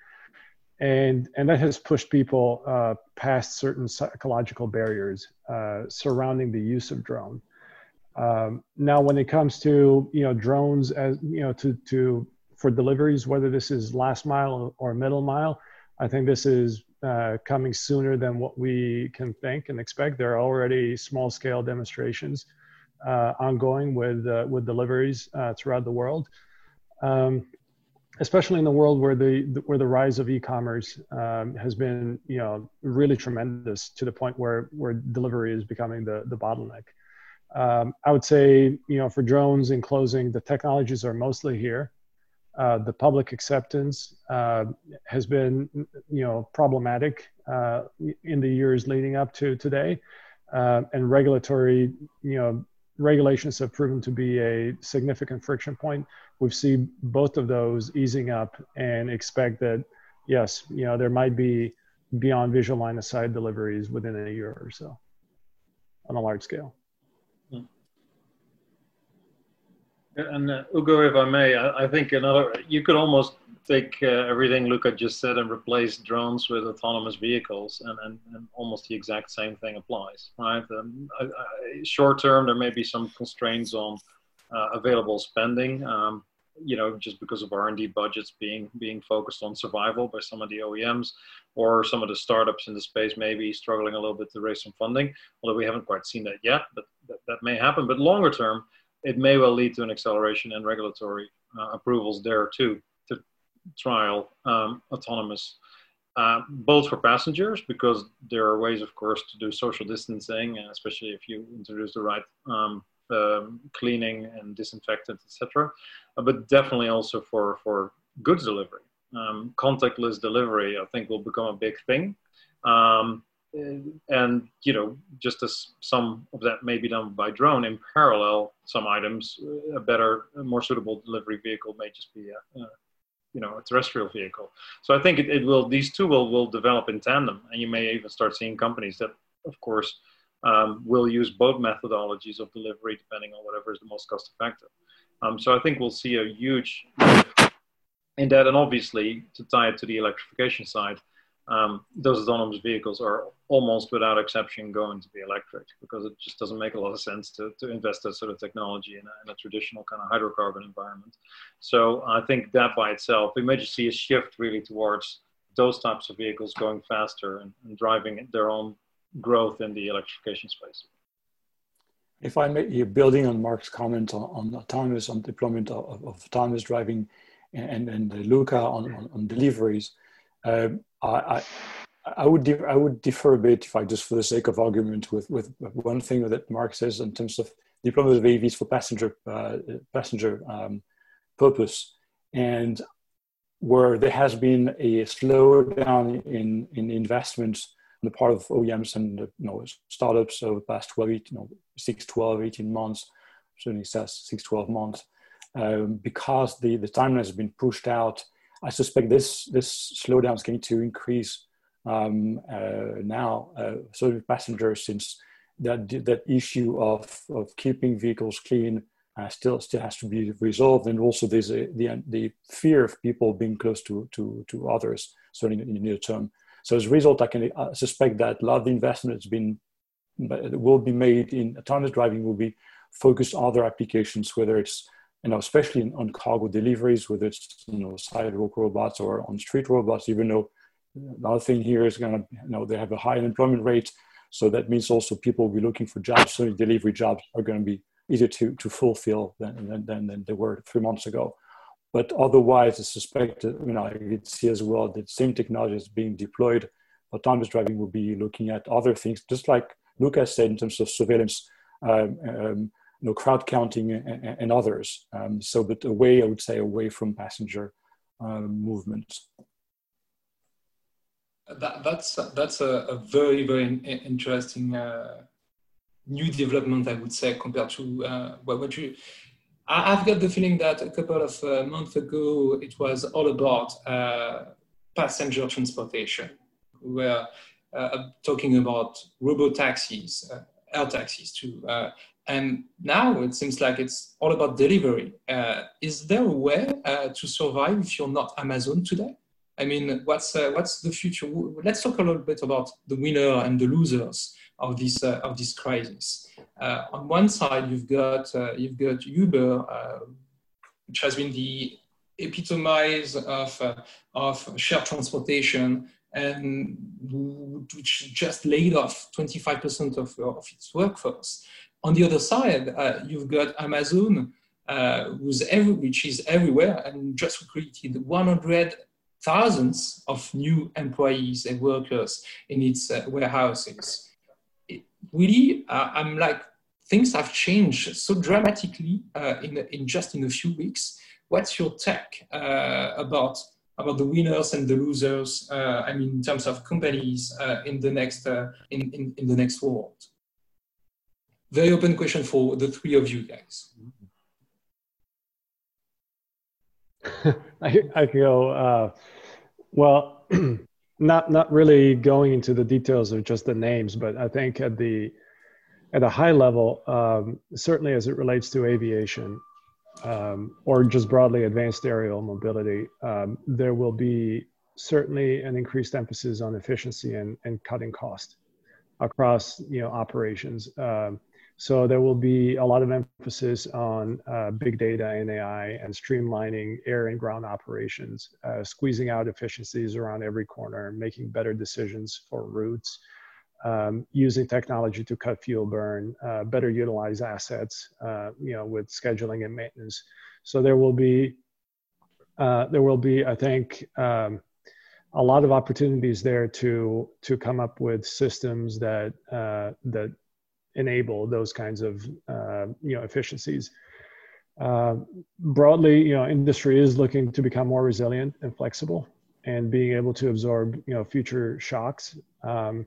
And and that has pushed people uh, past certain psychological barriers uh, surrounding the use of drone um, now, when it comes to you know drones as you know to to for deliveries, whether this is last mile or middle mile, I think this is uh, coming sooner than what we can think and expect. There are already small scale demonstrations uh, ongoing with uh, with deliveries uh, throughout the world. Um, especially in the world where the where the rise of e-commerce um, has been you know really tremendous to the point where where delivery is becoming the the bottleneck. Um, I would say, you know, for drones in closing, the technologies are mostly here. uh, the public acceptance uh, has been, you know, problematic uh, in the years leading up to today, uh, and regulatory, you know, regulations have proven to be a significant friction point. We've seen both of those easing up, and expect that, yes, you know, there might be beyond visual line of sight deliveries within a year or so on a large scale. And uh, Hugo, if I may, I, I, think another you could almost take uh, everything Luca just said and replace drones with autonomous vehicles, and, and, and almost the exact same thing applies, right? Um, short term, there may be some constraints on uh, available spending, um, you know, just because of R&D budgets being being focused on survival by some of the OEMs, or some of the startups in the space maybe struggling a little bit to raise some funding. Although we haven't quite seen that yet, but that may happen. But longer term it may well lead to an acceleration in regulatory uh, approvals there too to trial um, autonomous, uh, both for passengers because there are ways, of course, to do social distancing, especially if you introduce the right um, um, cleaning and disinfectant, etc. Uh, but definitely also for for goods delivery, um, contactless delivery. I think will become a big thing. Um, and you know just as some of that may be done by drone in parallel some items a better more suitable delivery vehicle may just be a, a you know a terrestrial vehicle. So i think it, it, will these two will will develop in tandem. And you may even start seeing companies that of course um, will use both methodologies of delivery depending on whatever is the most cost effective um, so i think we'll see a huge in that and obviously to tie it to the electrification side um, those autonomous vehicles are almost without exception going to be electric because it just doesn't make a lot of sense to, to invest that sort of technology in a, in a traditional kind of hydrocarbon environment. So I think that by itself, we may just see a shift really towards those types of vehicles going faster and, and driving their own growth in the electrification space. If I may, you're building on Mark's comment on, on autonomous, on deployment of, of autonomous driving and, and, and Luca on, on, on deliveries, um, I, I would I would differ a bit if I just for the sake of argument with with one thing that Mark says in terms of deployment of AVs for passenger uh, passenger um, purpose, and where there has been a slowdown in in investments on the part of OEMs and you know startups over the past 12, you know, 6, 12, 18 months, certainly says 6, 12 months, um, because the, the timeline has been pushed out I suspect this this slowdown is going to increase um, uh, now, uh, so passengers, since that that issue of of keeping vehicles clean uh, still still has to be resolved, and also there's a, the the fear of people being close to to to others, certainly in the near term. So as a result, I can uh, suspect that a lot of the investment has been will be made in autonomous driving will be focused on other applications, whether it's you know, especially on cargo deliveries, whether it's you know sidewalk robots or on street robots. Even though another thing here is going to, you know, they have a high unemployment rate, so that means also people will be looking for jobs. So delivery jobs are going to be easier to to fulfill than than, than they were three months ago. But otherwise, I suspect, you know, I could see as well that same technology is being deployed. Autonomous driving will be looking at other things, just like Lucas said in terms of surveillance. Um, um, you know, crowd counting and, and others. Um, so, but away, I would say, away from passenger um, movements. That, that's that's a, a, very very interesting uh, new development, I would say, compared to uh, what you. I've got the feeling that a couple of uh, months ago it was all about uh, passenger transportation. We were uh, talking about robo taxis, uh, air taxis too, and now it seems like it's all about delivery. Uh, is there a way uh, to survive if you're not Amazon today? I mean, what's uh, what's the future? Let's talk a little bit about the winner and the losers of this uh, of this crisis. Uh, on one side, you've got uh, you've got Uber, which has been the epitomize of of shared transportation and which just laid off 25% of, of its workforce. On the other side, uh, you've got Amazon, uh, every, which is everywhere and just created 100 thousands of new employees and workers in its uh, warehouses. It really, uh, I'm like, things have changed so dramatically uh, in, in just in a few weeks. what's your take uh, about about the winners and the losers? Uh, I mean, in terms of companies uh, in the next uh, in, in, in the next world. Very open question for the three of you guys. I, I. Uh, well, not not really going into the details of just the names, but I think at the at a high level, um, certainly as it relates to aviation, um, or just broadly advanced aerial mobility, um, there will be certainly an increased emphasis on efficiency and, and cutting cost across you know operations. Um, so there will be a lot of emphasis on uh, big data and AI and streamlining air and ground operations, uh, squeezing out efficiencies around every corner, making better decisions for routes, um, using technology to cut fuel burn, uh, better utilize assets, uh, you know, with scheduling and maintenance. So there will be, uh, there will be, I think, um, a lot of opportunities there to to come up with systems that uh, that enable those kinds of uh, you know efficiencies. Uh, broadly, you know, industry is looking to become more resilient and flexible, and being able to absorb you know future shocks. Um,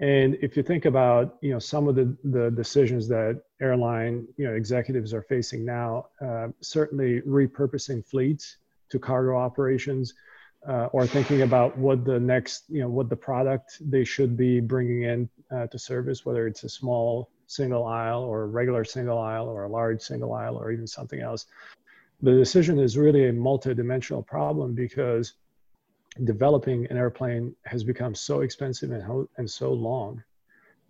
and if you think about you know some of the the decisions that airline you know executives are facing now, uh, certainly repurposing fleets to cargo operations. Uh, or thinking about what the next, you know, what the product they should be bringing in uh, to service, whether it's a small single aisle or a regular single aisle or a large single aisle or even something else. The decision is really a multidimensional problem because developing an airplane has become so expensive and, and so long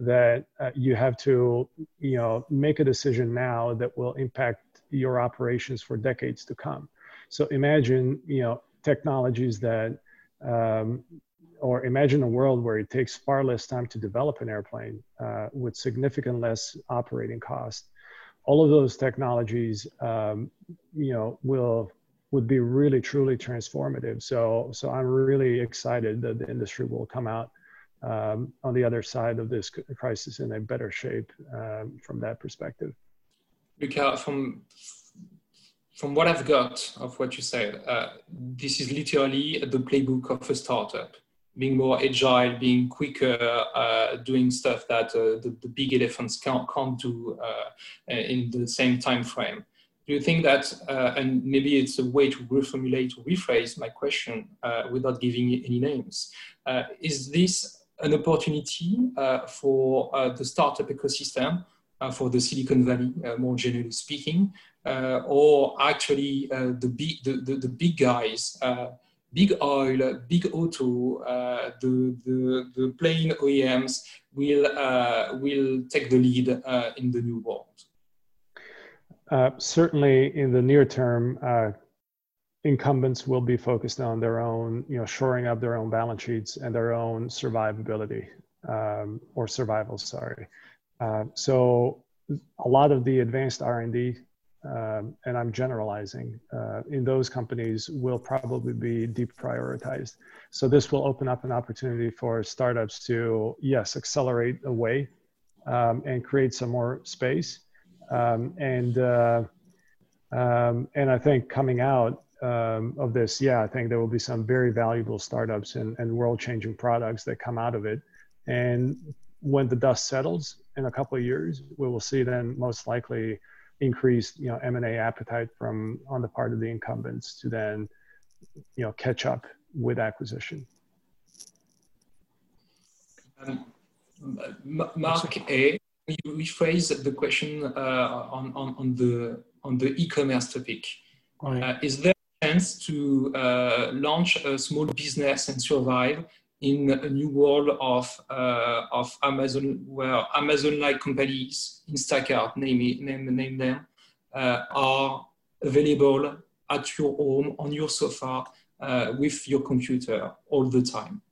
that uh, you have to you know make a decision now that will impact your operations for decades to come so imagine you know technologies that um, or imagine a world where it takes far less time to develop an airplane uh, with significant less operating cost. All of those technologies, um, you know, will would be really truly transformative. So, so I'm really excited that the industry will come out um, on the other side of this crisis in a better shape um, from that perspective. Luca, from from what I've got of what you said, uh, this is literally the playbook of a startup being more agile, being quicker, uh, doing stuff that uh, the, the, big elephants can't, can't do uh, in the same time frame. Do you think that, uh, and maybe it's a way to reformulate or rephrase my question uh, without giving any names, uh, is this an opportunity for the startup ecosystem, for the Silicon Valley, more generally speaking, or actually the, big, the, the, the big guys big oil, big auto, uh, the, the, the plane OEMs will, uh, will take the lead uh, in the new world? Uh, certainly in the near term, uh, incumbents will be focused on their own, you know, shoring up their own balance sheets and their own survivability um, or survival, sorry. Uh, so a lot of the advanced R&D um, and I'm generalizing, uh, in those companies will probably be deprioritized. So this will open up an opportunity for startups to, yes, accelerate away um, and create some more space. Um, and uh, um, and I think coming out um, of this, yeah, I think there will be some very valuable startups and, and world-changing products that come out of it. And when the dust settles in a couple of years, we will see then most likely increased you know M&A appetite from on the part of the incumbents to then you know catch up with acquisition. Um, Mark A, you rephrase the question uh, on, on, on the on the e-commerce topic. Right. Uh, is there a chance to uh, launch a small business and survive in a new world of uh, of Amazon, where Amazon-like companies, Instacart, name it, name name them, uh, are available at your home on your sofa uh, with your computer all the time.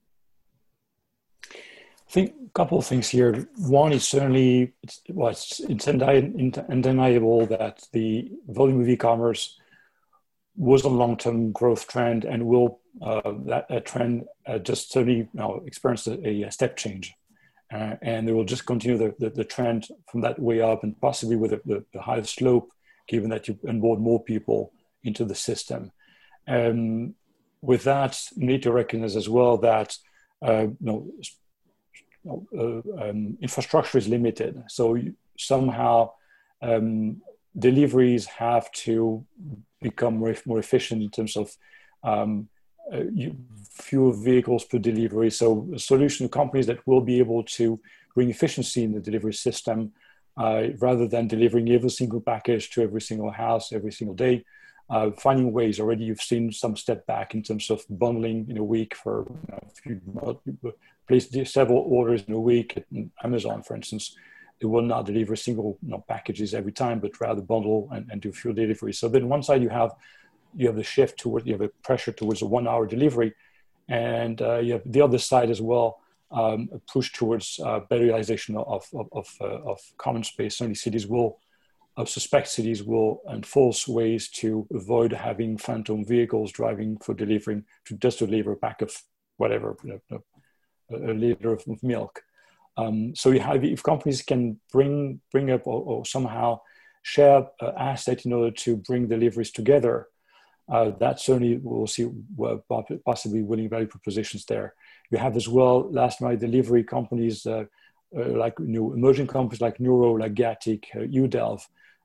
I think a couple of things here. One is certainly it's, well, it's, it's undeniable that the volume of e-commerce was a long-term growth trend and will uh, that, trend uh, just certainly you know, experienced a, a step change. Uh, and they will just continue the, the, the, trend from that way up and possibly with the, the, the higher slope, given that you onboard more people into the system. Um, with that, you need to recognize as well that uh, you know, uh, um, infrastructure is limited. So somehow um, deliveries have to become more, more efficient in terms of um, uh, fewer vehicles per delivery. So a solution companies that will be able to bring efficiency in the delivery system uh, rather than delivering every single package to every single house every single day. Uh, finding ways already you've seen some step back in terms of bundling in a week for you know, if you place several orders in a week Amazon, for instance, it will not deliver single you know, packages every time, but rather bundle and, and do few deliveries. So then one side you have you have the shift toward you have a pressure towards a one hour delivery, and uh, you have the other side as well um, push towards uh, better utilization of of of, uh, of common space. Certainly, cities will. I suspect cities will enforce ways to avoid having phantom vehicles driving for delivering to just deliver a pack of whatever, you know, a, liter of milk. Um, so you have, if companies can bring bring up or, or somehow share uh, assets in order to bring deliveries together, uh, that certainly we'll see possibly winning value propositions there. You have as well last mile delivery companies uh, uh, like new emerging companies like Nuro, like Gatik, uh, UDelv,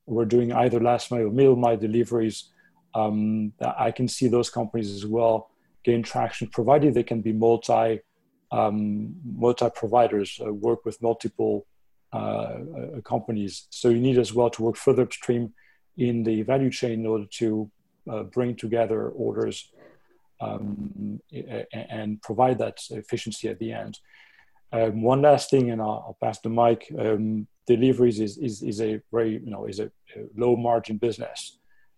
we're doing either last mile or middle mile deliveries. Um, I can see those companies as well gain traction, provided they can be multi um, multi providers, uh, work with multiple uh, uh, companies. So you need as well to work further upstream in the value chain in order to uh, bring together orders um, and provide that efficiency at the end. Um, one last thing, and I'll, I'll pass the mic. Um, deliveries is, is, is a very, you know, is a, low margin business.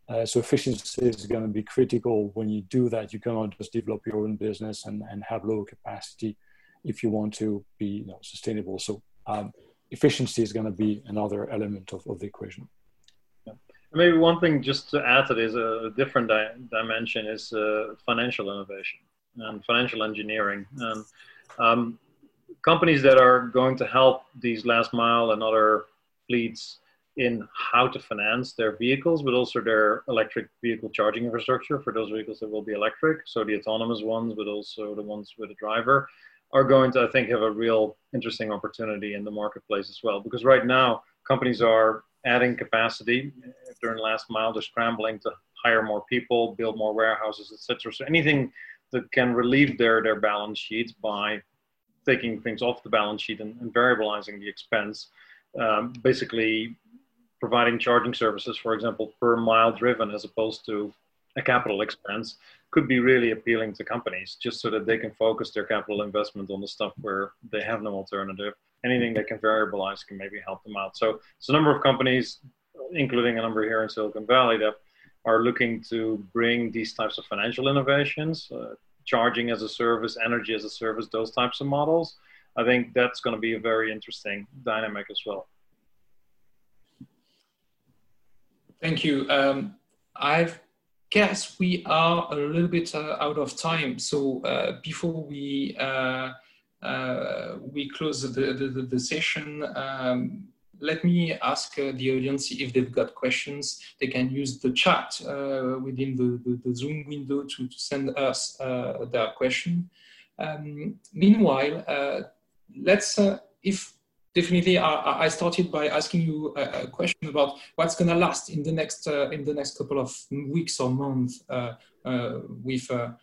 Uh, so efficiency is going to be critical when you do that. You cannot just develop your own business and, and have low capacity if you want to be you know, sustainable. So um, efficiency is going to be another element of, of the equation. Maybe one thing just to add to this, a different di dimension is uh, financial innovation and financial engineering. And um, companies that are going to help these last mile and other fleets in how to finance their vehicles, but also their electric vehicle charging infrastructure for those vehicles that will be electric. So the autonomous ones, but also the ones with a driver, are going to, I think, have a real interesting opportunity in the marketplace as well. Because right now, companies are adding capacity. They're last mile, they're scrambling to hire more people, build more warehouses, etc. So anything that can relieve their their balance sheets by taking things off the balance sheet and, and variabilizing the expense, um, basically providing charging services, for example, per mile driven as opposed to a capital expense, could be really appealing to companies just so that they can focus their capital investment on the stuff where they have no alternative. Anything they can variabilize can maybe help them out. So it's a number of companies, including a number here in Silicon Valley, that are looking to bring these types of financial innovations uh, charging as a service, energy as a service, those types of models, I think that's going to be a very interesting dynamic as well. Thank you. Um, I guess we are a little bit uh, out of time. So uh, before we uh, uh we close the, the, the session, um, let me ask uh, the audience if they've got questions. They can use the chat uh, within the, the, the, Zoom window to, to send us uh, their question. Um, meanwhile, uh, let's, uh, if definitely I, I, started by asking you a, question about what's going to last in the next uh, in the next couple of weeks or months with a,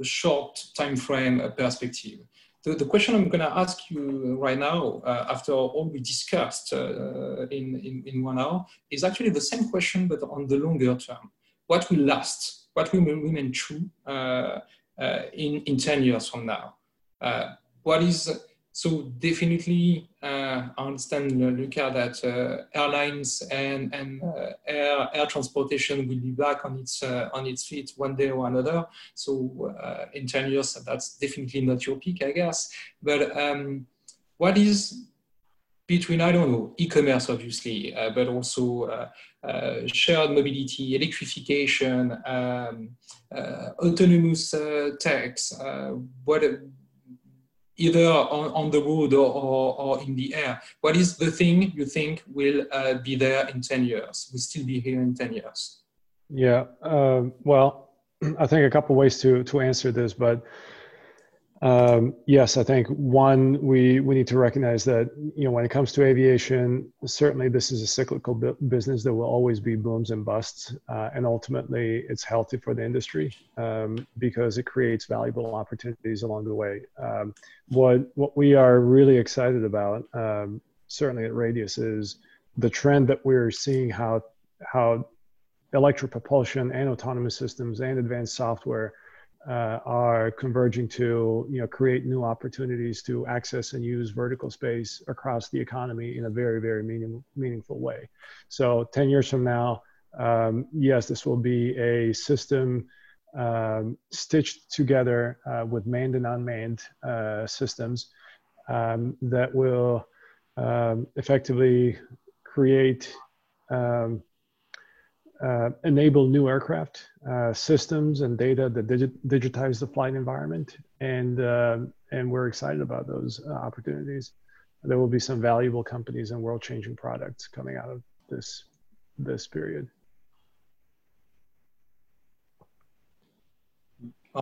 short time frame perspective the, the question I'm going to ask you right now, uh, after all we discussed uh, in, in, in, one hour, is actually the same question, but on the longer term. What will last? What will remain true uh, uh in, in 10 years from now? Uh, what is so definitely, uh, I understand, uh, Luca, that uh, airlines and, and uh, air, air transportation will be back on its, uh, on its feet one day or another. So uh, in 10 years, that's definitely not your peak, I guess. But um, what is between, I don't know, e-commerce, obviously, but also shared mobility, electrification, um, autonomous techs, what, either on, on the road or, or, or, in the air. What is the thing you think will uh, be there in 10 years, will still be here in 10 years? Yeah. Um, well, I think a couple ways to to answer this, but um, yes, I think one we we need to recognize that you know when it comes to aviation, certainly this is a cyclical bu- business. There will always be booms and busts, uh, and ultimately it's healthy for the industry um, because it creates valuable opportunities along the way. Um, what what we are really excited about, um, certainly at Radius, is the trend that we're seeing how how electric propulsion and autonomous systems and advanced software uh, are converging to you know create new opportunities to access and use vertical space across the economy in a very very meaning, meaningful way. So 10 years from now um, yes this will be a system um, stitched together uh, with manned and unmanned uh, systems um, that will um, effectively create um, uh, enable new aircraft uh, systems and data that digitize the flight environment, and uh, and we're excited about those uh, opportunities. There will be some valuable companies and world-changing products coming out of this this period.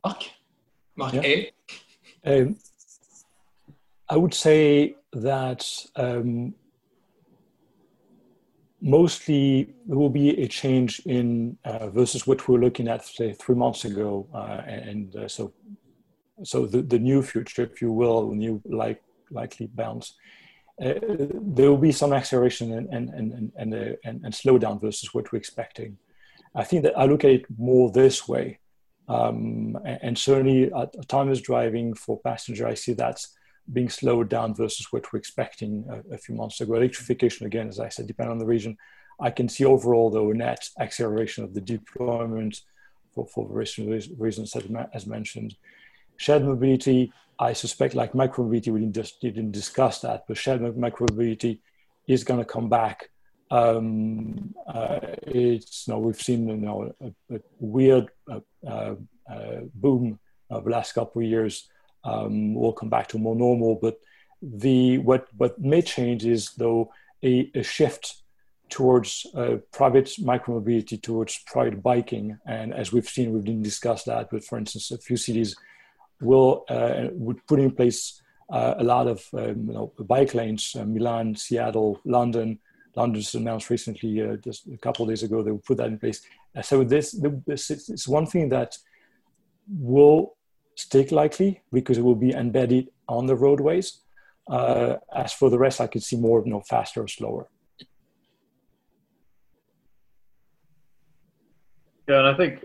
Mark, Mark yeah. A. Um, I would say that um, mostly there will be a change in uh, versus what we were looking at say three months ago uh, and uh, so so the, the new future if you will new like likely bounce uh, there will be some acceleration and and and and, uh, and, and slowdown versus what we're expecting. I think that i look at it more this way. Um, and, and certainly autonomous driving for passenger. I see that's being slowed down versus what we're expecting a, a, few months ago. Electrification, again, as I said, depending on the region. I can see overall, though, a net acceleration of the deployment for, for various reasons, as mentioned. Shared mobility, I suspect, like micromobility, we didn't, just, didn't discuss that, but shared micromobility is going to come back. Um, uh, it's you know, we've seen you know a, a weird uh, uh, uh boom of the last couple of years um, we'll come back to more normal. But the what what may change is though a, a shift towards uh, private micromobility, towards private biking, and as we've seen, we didn't discuss that. But for instance, a few cities will uh, would put in place uh, a lot of um, you know, bike lanes. Uh, Milan, Seattle, London. London just announced recently, uh, just a couple of days ago, they will put that in place. So this, this is one thing that will stick likely because it will be embedded on the roadways. Uh, as for the rest, I could see more, you know, faster or slower. Yeah, and I think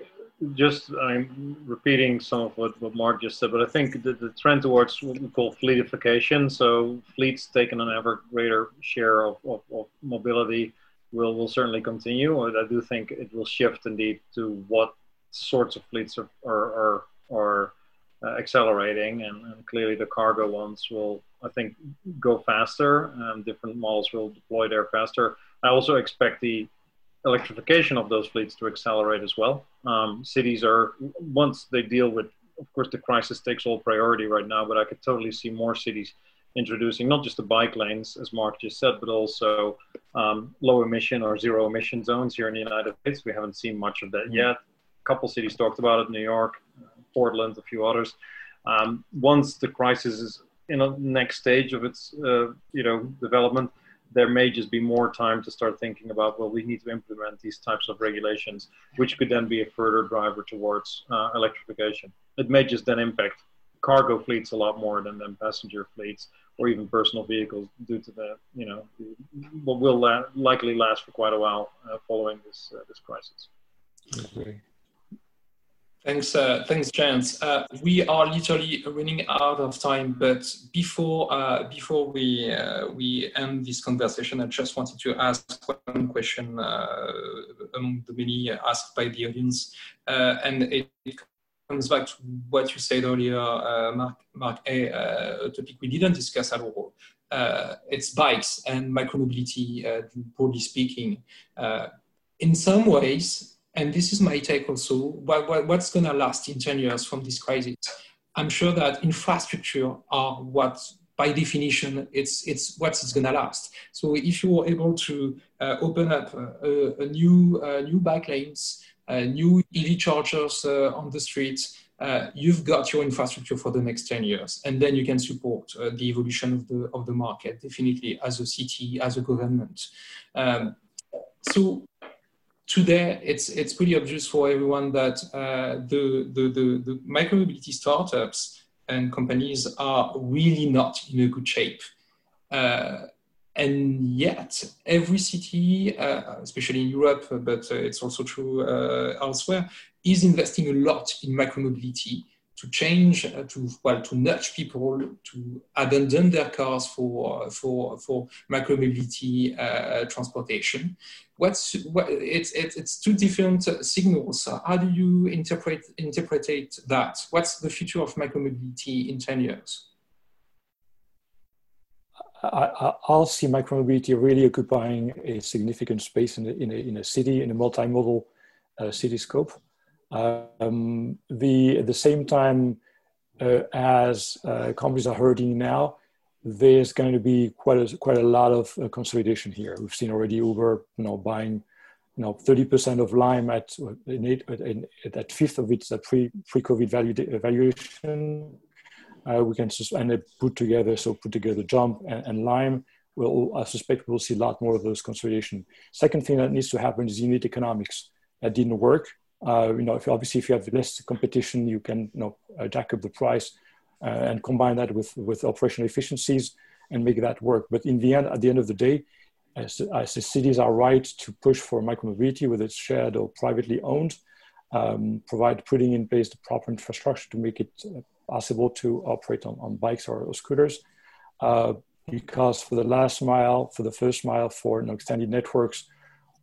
just I'm repeating some of what, what Mark just said, but I think the, the trend towards what we call fleetification, so fleets taking an ever greater share of, of, of mobility will, will certainly continue. And I do think it will shift indeed to what sorts of fleets are, are, are, are uh, accelerating, and, and, clearly the cargo ones will, I think, go faster. and different models will deploy there faster. I also expect the electrification of those fleets to accelerate as well. Um, cities are once they deal with, of course, the crisis takes all priority right now, but I could totally see more cities introducing not just the bike lanes, as Mark just said, but also um, low emission or zero emission zones here in the United States. We haven't seen much of that mm-hmm. yet. A couple cities talked about it: New York, Portland, a few others. Um, once the crisis is in a next stage of its uh, you know development, there may just be more time to start thinking about well, we need to implement these types of regulations, which could then be a further driver towards uh, electrification. It may just then impact cargo fleets a lot more than, than passenger fleets or even personal vehicles due to the you know what will la- likely last for quite a while uh, following this uh, this crisis. Okay. Thanks, uh, thanks, Jens. Uh, we are literally running out of time, but before uh, before we uh, we end this conversation, I just wanted to ask one question uh, among the many asked by the audience, uh, and it, comes back to what you said earlier, Mark. Mark, a, a, topic we didn't discuss at all. it's bikes and micromobility, broadly speaking. in some ways, and this is my take also, what, what, what's going to last in 10 years from this crisis? I'm sure that infrastructure are what, by definition, it's, it's what's going to last. So if you're able to uh, open up a, a new, uh, new bike lanes, uh, new EV chargers uh, on the streets, uh, you've got your infrastructure for the next 10 years. And then you can support uh, the evolution of the, of the market, definitely as a city, as a government. Um, so today, it's, it's pretty obvious for everyone that uh, the, the, the, the startups and companies are really not in a good shape. Uh, and yet, every city, uh, especially in Europe, but uh, it's also true uh, elsewhere, is investing a lot in micro micromobility to change, uh, to well, to nudge people to abandon their cars for for for micromobility uh, transportation. What's what, it's, it's it's two different signals. How do you interpret interpret that? What's the future of micromobility in ten years? I, will see micromobility really occupying a significant space in a, in a, in a city, in a multimodal uh, city scope. Um, the, at the same time uh, as uh, companies are hurting now, there's going to be quite a, quite a lot of uh, consolidation here. We've seen already Uber, you know, buying, you know, 30% of Lime at, in, at fifth of its pre, pre-COVID value, valuation. Uh, we can and they put together, so put together Jump and, and Lime. Well, I suspect we'll see a lot more of those consolidation. Second thing that needs to happen is unit economics. That didn't work. Uh, you know, if obviously if you have less competition, you can you know uh, jack up the price uh, and combine that with with operational efficiencies and make that work. But in the end, at the end of the day, as, as the cities are right to push for micromobility, whether it's shared or privately owned, um, provide putting in place the proper infrastructure to make it uh, possible to operate on, on bikes or, or scooters. Uh, because for the last mile, for the first mile, for you know, extended networks,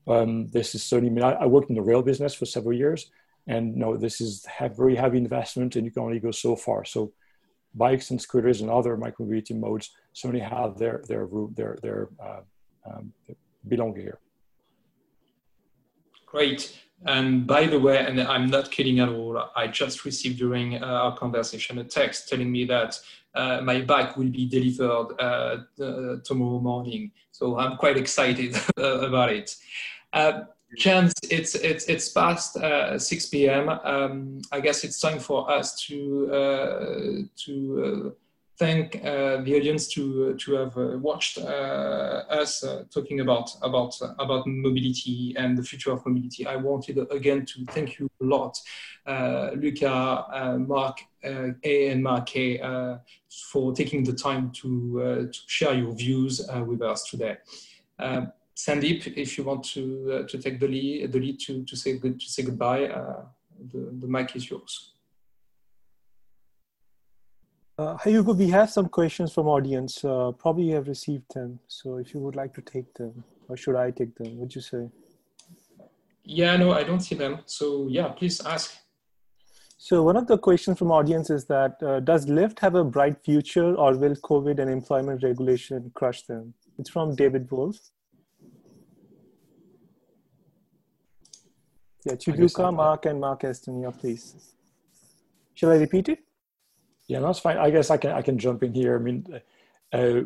um, this is certainly, I, mean, I, I, worked in the rail business for several years, and you know, this is have very heavy investment, and you can only go so far. So, bikes and scooters and other micromobility modes certainly have their their their their uh, um, belong here. Great. And by the way, and I'm not kidding at all, I just received during uh, our conversation a text telling me that uh, my bike will be delivered uh, tomorrow morning. So I'm quite excited about it. Uh, Jens, it's it's it's past uh, 6 p.m. Um, I guess it's time for us to uh, to uh, thank uh, the audience to to have uh, watched us talking about about about mobility and the future of mobility. I wanted again to thank you a lot, Luca, Mark A, and Mark A, for taking the time to to share your views with us today. Sandeep, if you want to uh, to take the lead, the lead to, to say good to say goodbye, uh, the, the mic is yours. Uh, Hugo, we have some questions from audience. Uh, probably you have received them. So if you would like to take them, or should I take them? Would you say? Yeah, no, I don't see them. So yeah, please ask. So one of the questions from audience is that uh, does Lyft have a bright future, or will COVID and employment regulation crush them? It's from David Wolf. Yeah, Chiduka, Mark, and Mark Estonia, please. Shall I repeat it? Yeah, that's fine. I guess I can I can jump in here. I mean, uh,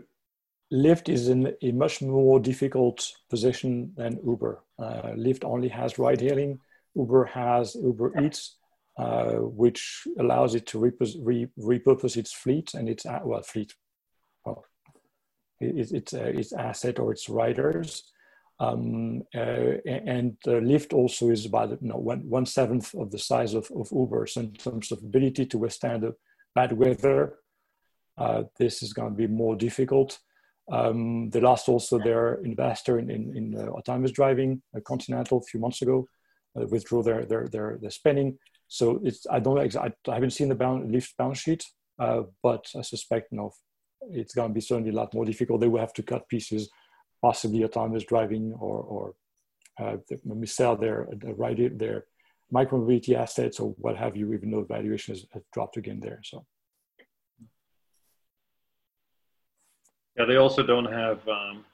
Lyft is in a much more difficult position than Uber. Uh, Lyft only has ride hailing. Uber has Uber Eats, uh, which allows it to repos- re- repurpose its fleet and its well fleet, well, its its, uh, its asset or its riders. Um, uh, and uh, Lyft also is about you know, one, one seventh of the size of, of Uber. So in terms of ability to withstand bad weather, uh, this is going to be more difficult. Um, they lost also their investor in, in, in uh, autonomous driving, uh, Continental, a few months ago, uh, withdrew their, their, their, their spending. So it's, I don't, I, I haven't seen the bound, Lyft balance sheet, but I suspect you know, it's going to be certainly a lot more difficult. They will have to cut pieces possibly autonomous driving or, or uh, we sell their, their, their micromobility assets or what have you, even though valuation has, has dropped again there. So. Yeah, they also don't have um,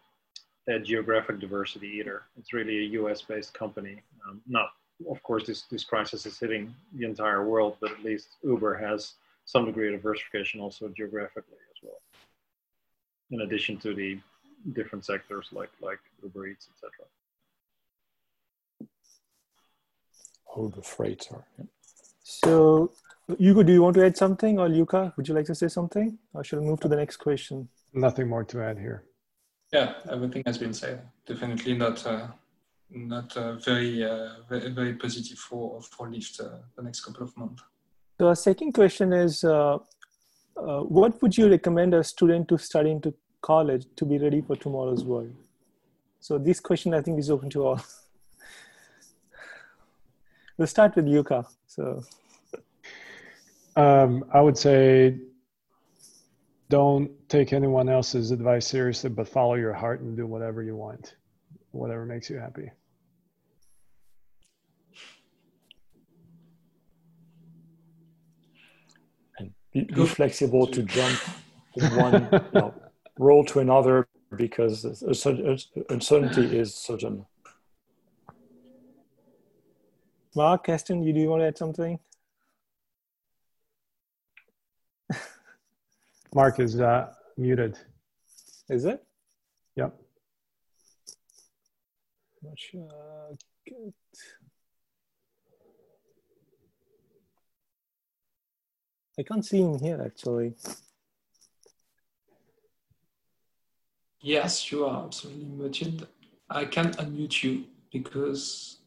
that geographic diversity either. It's really a US-based company. Um, not, of course, this, this crisis is hitting the entire world, but at least Uber has some degree of diversification also geographically as well. In addition to the different sectors like like Uber Eats, etc. how the freights are. Yeah. So, Hugo, do you want to add something, or Luca, would you like to say something, or should we move to the next question? Nothing more to add here. Yeah, everything has been said. Definitely not uh, not uh, very, uh, very very positive for for Lyft uh, the next couple of months. So, our second question is, uh, uh, what would you recommend a student to study into college to be ready for tomorrow's world? So, this question I think is open to all. we'll start with Luca. So, um, I would say don't take anyone else's advice seriously, but follow your heart and do whatever you want, whatever makes you happy. And be, be flexible to jump from one you know, role to another because uncertainty is certain. Mark, Keston, you do you want to add something? Mark is uh, muted. Is it? Yep. Not sure. Good. I can't see him here actually. Yes, you are absolutely muted. I can unmute you because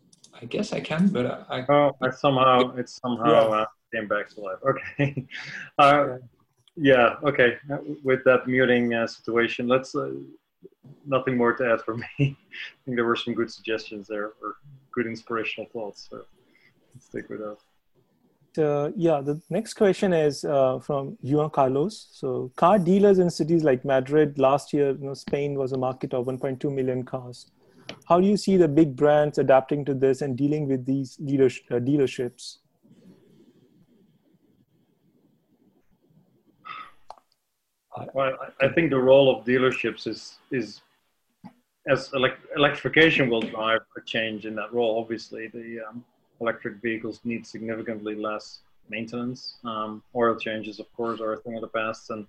I guess I can, but I. Oh, I somehow it somehow yeah. uh, came back to life. Okay. Uh, yeah. Okay. With that muting uh, situation, let's. Uh, nothing more to add for me. I think there were some good suggestions there, or good inspirational thoughts. So let's stick with that. Uh, yeah, the next question is uh, from Juan Carlos. So, car dealers in cities like Madrid last year, you know, Spain was a market of 1.2 million cars. How do you see the big brands adapting to this and dealing with these uh, dealerships? Well, I think the role of dealerships is is as elect- electrification will drive a change in that role. Obviously, the um, electric vehicles need significantly less maintenance. Um, oil changes, of course, are a thing of the past, and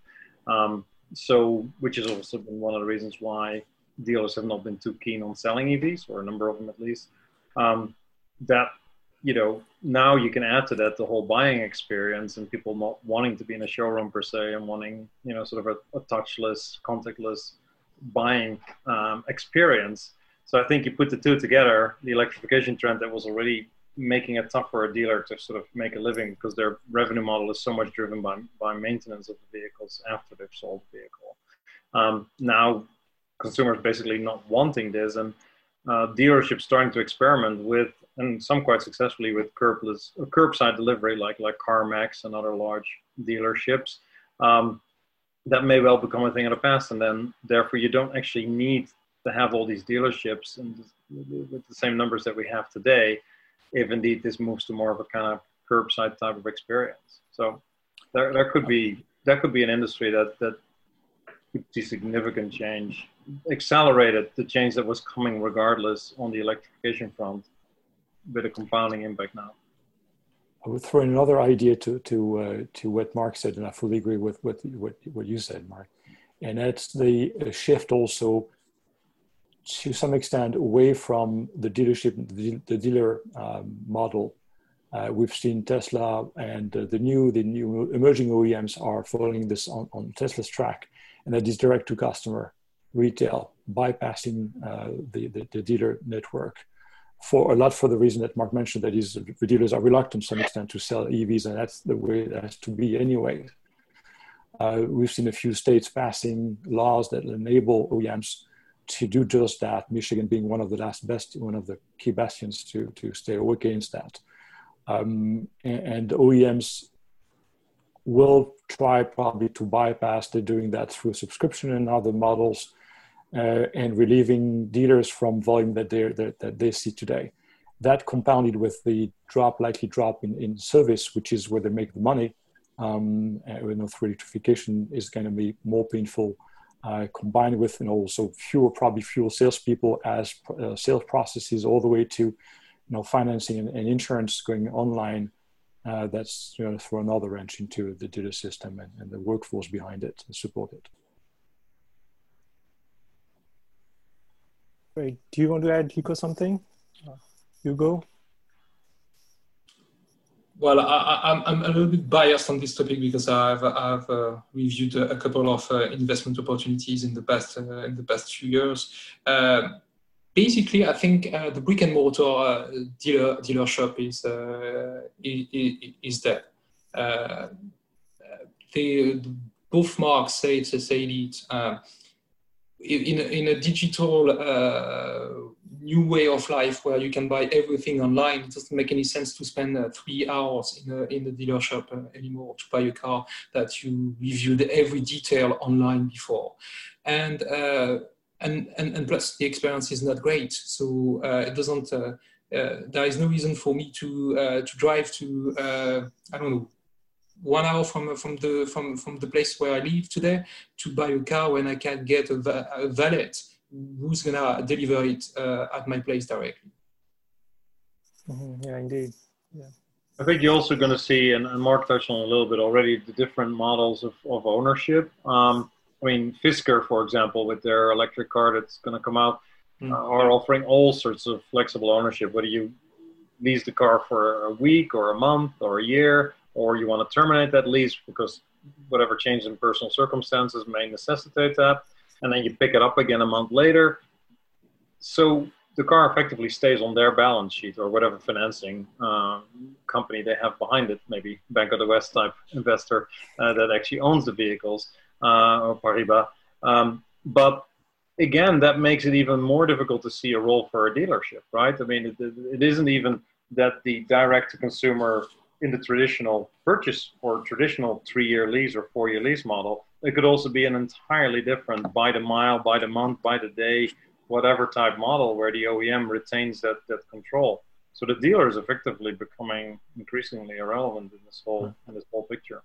um, so which has also been one of the reasons why dealers have not been too keen on selling EVs, or a number of them at least. Um, that you know now you can add to that the whole buying experience and people not wanting to be in a showroom per se and wanting you know sort of a, a touchless contactless buying um, experience so i think you put the two together the electrification trend that was already making it tough for a dealer to sort of make a living because their revenue model is so much driven by, by maintenance of the vehicles after they've sold the vehicle um, now consumers basically not wanting this and uh, dealerships starting to experiment with and some quite successfully with curbless curbside delivery, like like CarMax and other large dealerships. Um, that may well become a thing of the past, and then therefore you don't actually need to have all these dealerships and with the same numbers that we have today, if indeed this moves to more of a kind of curbside type of experience. So there, there could be that could be an industry that that could see significant change, accelerated the change that was coming regardless on the electrification front with a compounding impact now. I would throw in another idea to to uh, to what Mark said, and I fully agree with what what what you said, Mark. And that's the shift also to some extent away from the dealership, the, dealer um, model. Uh, we've seen Tesla and uh, the new the new emerging OEMs are following this on, on Tesla's track, and that is direct to customer retail, bypassing uh, the, the, the dealer network for a lot for the reason that Mark mentioned that is the dealers are reluctant to some extent to sell EVs, and that's the way it has to be anyway. Uh, we've seen a few states passing laws that enable OEMs to do just that. Michigan being one of the last best, one of the key bastions to to stay against that. Um, and, and OEMs will try probably to bypass. They're doing that through subscription and other models uh, and relieving dealers from volume that they that, that they see today. That compounded with the drop, likely drop in, in service, which is where they make the money, um, uh, know, through electrification is going to be more painful. Uh, combined with and also fewer probably fewer salespeople as uh, sales processes all the way to you know financing and, and insurance going online. Uh, that's you know, throw another wrench into the dealer system and, and the workforce behind it and support it. Great. Do you want to add, Hugo, something? Hugo? Well, I, am a little bit biased on this topic because I've, I've uh, reviewed a, couple of uh, investment opportunities in the past uh, in the past few years. Uh, basically, I think uh, the brick and mortar uh, dealer dealership is is, is there. they both marks say say it in a, in a digital new way of life where you can buy everything online. It doesn't make any sense to spend uh, three hours in a, in the dealership uh, anymore to buy a car that you reviewed every detail online before. And, uh, and, and, and plus the experience is not great. So uh, it doesn't, uh, uh, there is no reason for me to, to drive to, I don't know, one hour from from the from from the place where I live today to buy a car when I can't get a, a valet who's gonna deliver it uh, at my place directly. Mm-hmm. Yeah, indeed. Yeah. I think you're also going to see, and, and, Mark touched on a little bit already, the different models of, of ownership. Um, I mean, Fisker, for example, with their electric car that's going to come out, mm uh, are offering all sorts of flexible ownership. Whether you lease the car for a week or a month or a year, or you want to terminate that lease because whatever change in personal circumstances may necessitate that and then you pick it up again a month later. So the car effectively stays on their balance sheet or whatever financing uh, company they have behind it, maybe Bank of the West type investor uh, that actually owns the vehicles uh, or Paribas. Um, but again, that makes it even more difficult to see a role for a dealership, right? I mean, it, it isn't even that the direct to consumer in the traditional purchase or traditional three year lease or four year lease model it could also be an entirely different by the mile, by the month, by the day, whatever type model where the OEM retains that, that control. So the dealer is effectively becoming increasingly irrelevant in this whole in this whole picture.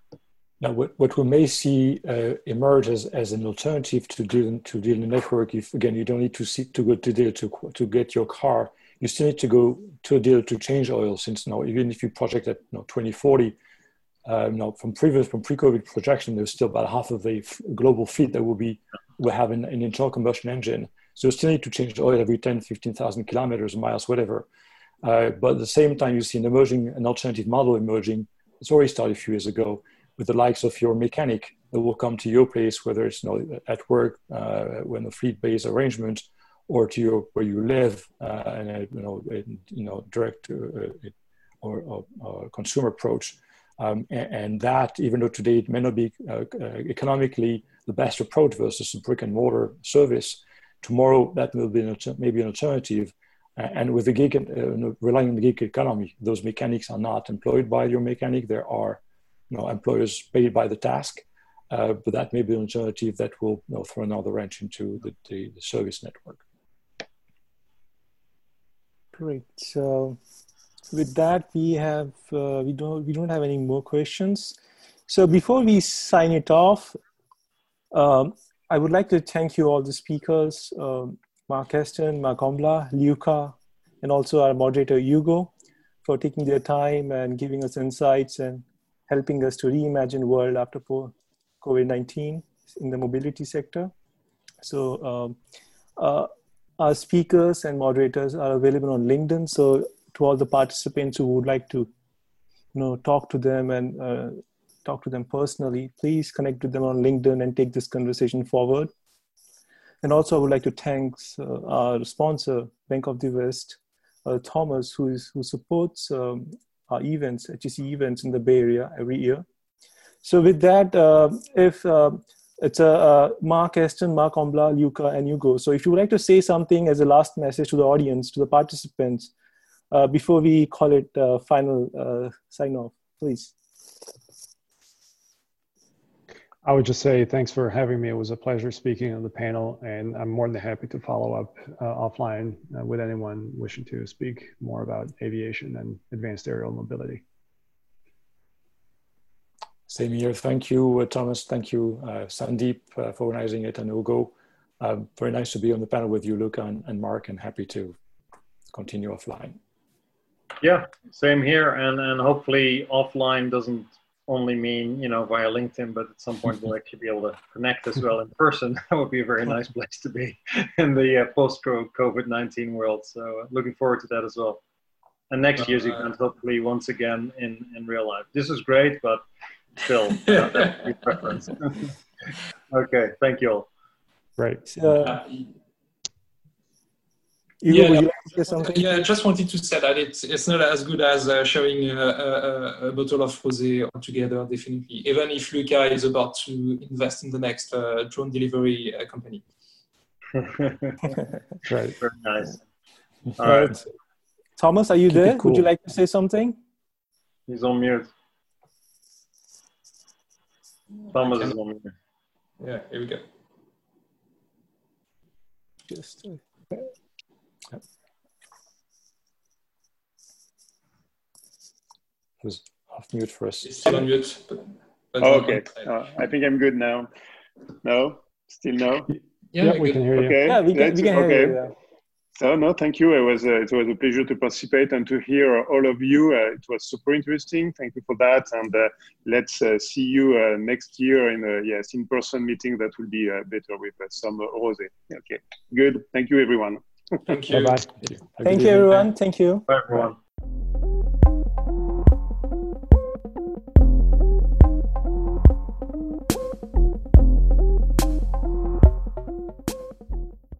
Now, what, what we may see uh, emerge as, as an alternative to deal to dealer network, if again you don't need to see to go to dealer to to get your car, you still need to go to a dealer to change oil. Since now, even if you project at you know, 2040, um, now, from previous, from pre-COVID projection, there's still about half of the f- global fleet that will be will have an, an, internal combustion engine. So you still need to change oil every 10, 15,000 kilometers, miles, whatever. Uh, but at the same time, you see an emerging, an alternative model emerging. It's already started a few years ago with the likes of your mechanic that will come to your place, whether it's you know, at work, uh, when a fleet-based arrangement, or to your where you live, uh, and a, you know, you know, direct uh, or, or, or consumer approach. Um, and, and, that, even though today it may not be uh, uh, economically the best approach versus a brick and mortar service, tomorrow that will be an, maybe an alternative. And with the gig, uh, relying on the gig economy, those mechanics are not employed by your mechanic. There are you know, employers paid by the task, uh, but that may be an alternative that will you know, throw another wrench into the, the, the service network. Great. So with that, we have uh, we don't we don't have any more questions. So before we sign it off, um, I would like to thank you all the speakers, um, Mark Aston, Mark Amblard, Luca, and also our moderator Hugo, for taking their time and giving us insights and helping us to reimagine world after COVID-19 in the mobility sector. So um, uh, our speakers and moderators are available on LinkedIn. So to all the participants who would like to you know talk to them and uh, talk to them personally please connect with them on linkedin and take this conversation forward and also i would like to thank uh, our sponsor bank of the west uh, thomas who is who supports um, our events HEC events in the bay area every year so with that uh, if uh, it's a Mark Aston, Marc Amblard, Luca, and Hugo. So if you would like to say something as a last message to the audience, to the participants, uh, before we call it uh, final uh, sign off, please. I would just say thanks for having me. It was a pleasure speaking on the panel, and I'm more than happy to follow up uh, offline uh, with anyone wishing to speak more about aviation and advanced aerial mobility. Same here. Thank you, uh, Thomas. Thank you, Sandeep, for organizing it, and Hugo. very nice to be on the panel with you, Luca and, and Mark, and happy to continue offline. Yeah, same here, and and hopefully offline doesn't only mean you know via LinkedIn, but at some point we'll actually be able to connect as well in person. That would be a very nice place to be in the uh, post COVID nineteen world. So uh, looking forward to that as well. and next year's event hopefully once again in in real life. This is great, but still, uh, okay, thank you all. Right. Uh, Hugo, yeah, would you like to say something? Yeah, I just wanted to say that it's it's not as good as uh, sharing a, a, a, bottle of rosé altogether. Definitely, even if Luca is about to invest in the next uh, drone delivery uh, company. right. Very nice. All right. Thomas, are you Keep there? cool. Would you like to say something? He's on mute. Thomas is on mute. Yeah, here we go. Just, was off mute for us. It's still on mute. But, but Oh, okay. Uh, I think I'm good now. No, still no. Yeah, Yeah, we're good. can hear you. Okay. yeah, we can, that's- we can hear okay. you. Yeah. So no, thank you. It was uh, it was a pleasure to participate and to hear all of you. Uh, it was super interesting. Thank you for that. And uh, let's uh, see you uh, next year in a yes in-person meeting that will be uh, better with uh, some uh, rosé. Okay, good. Thank you, everyone. Thank you. Bye bye. Thank you, everyone. Thank you. Bye, everyone.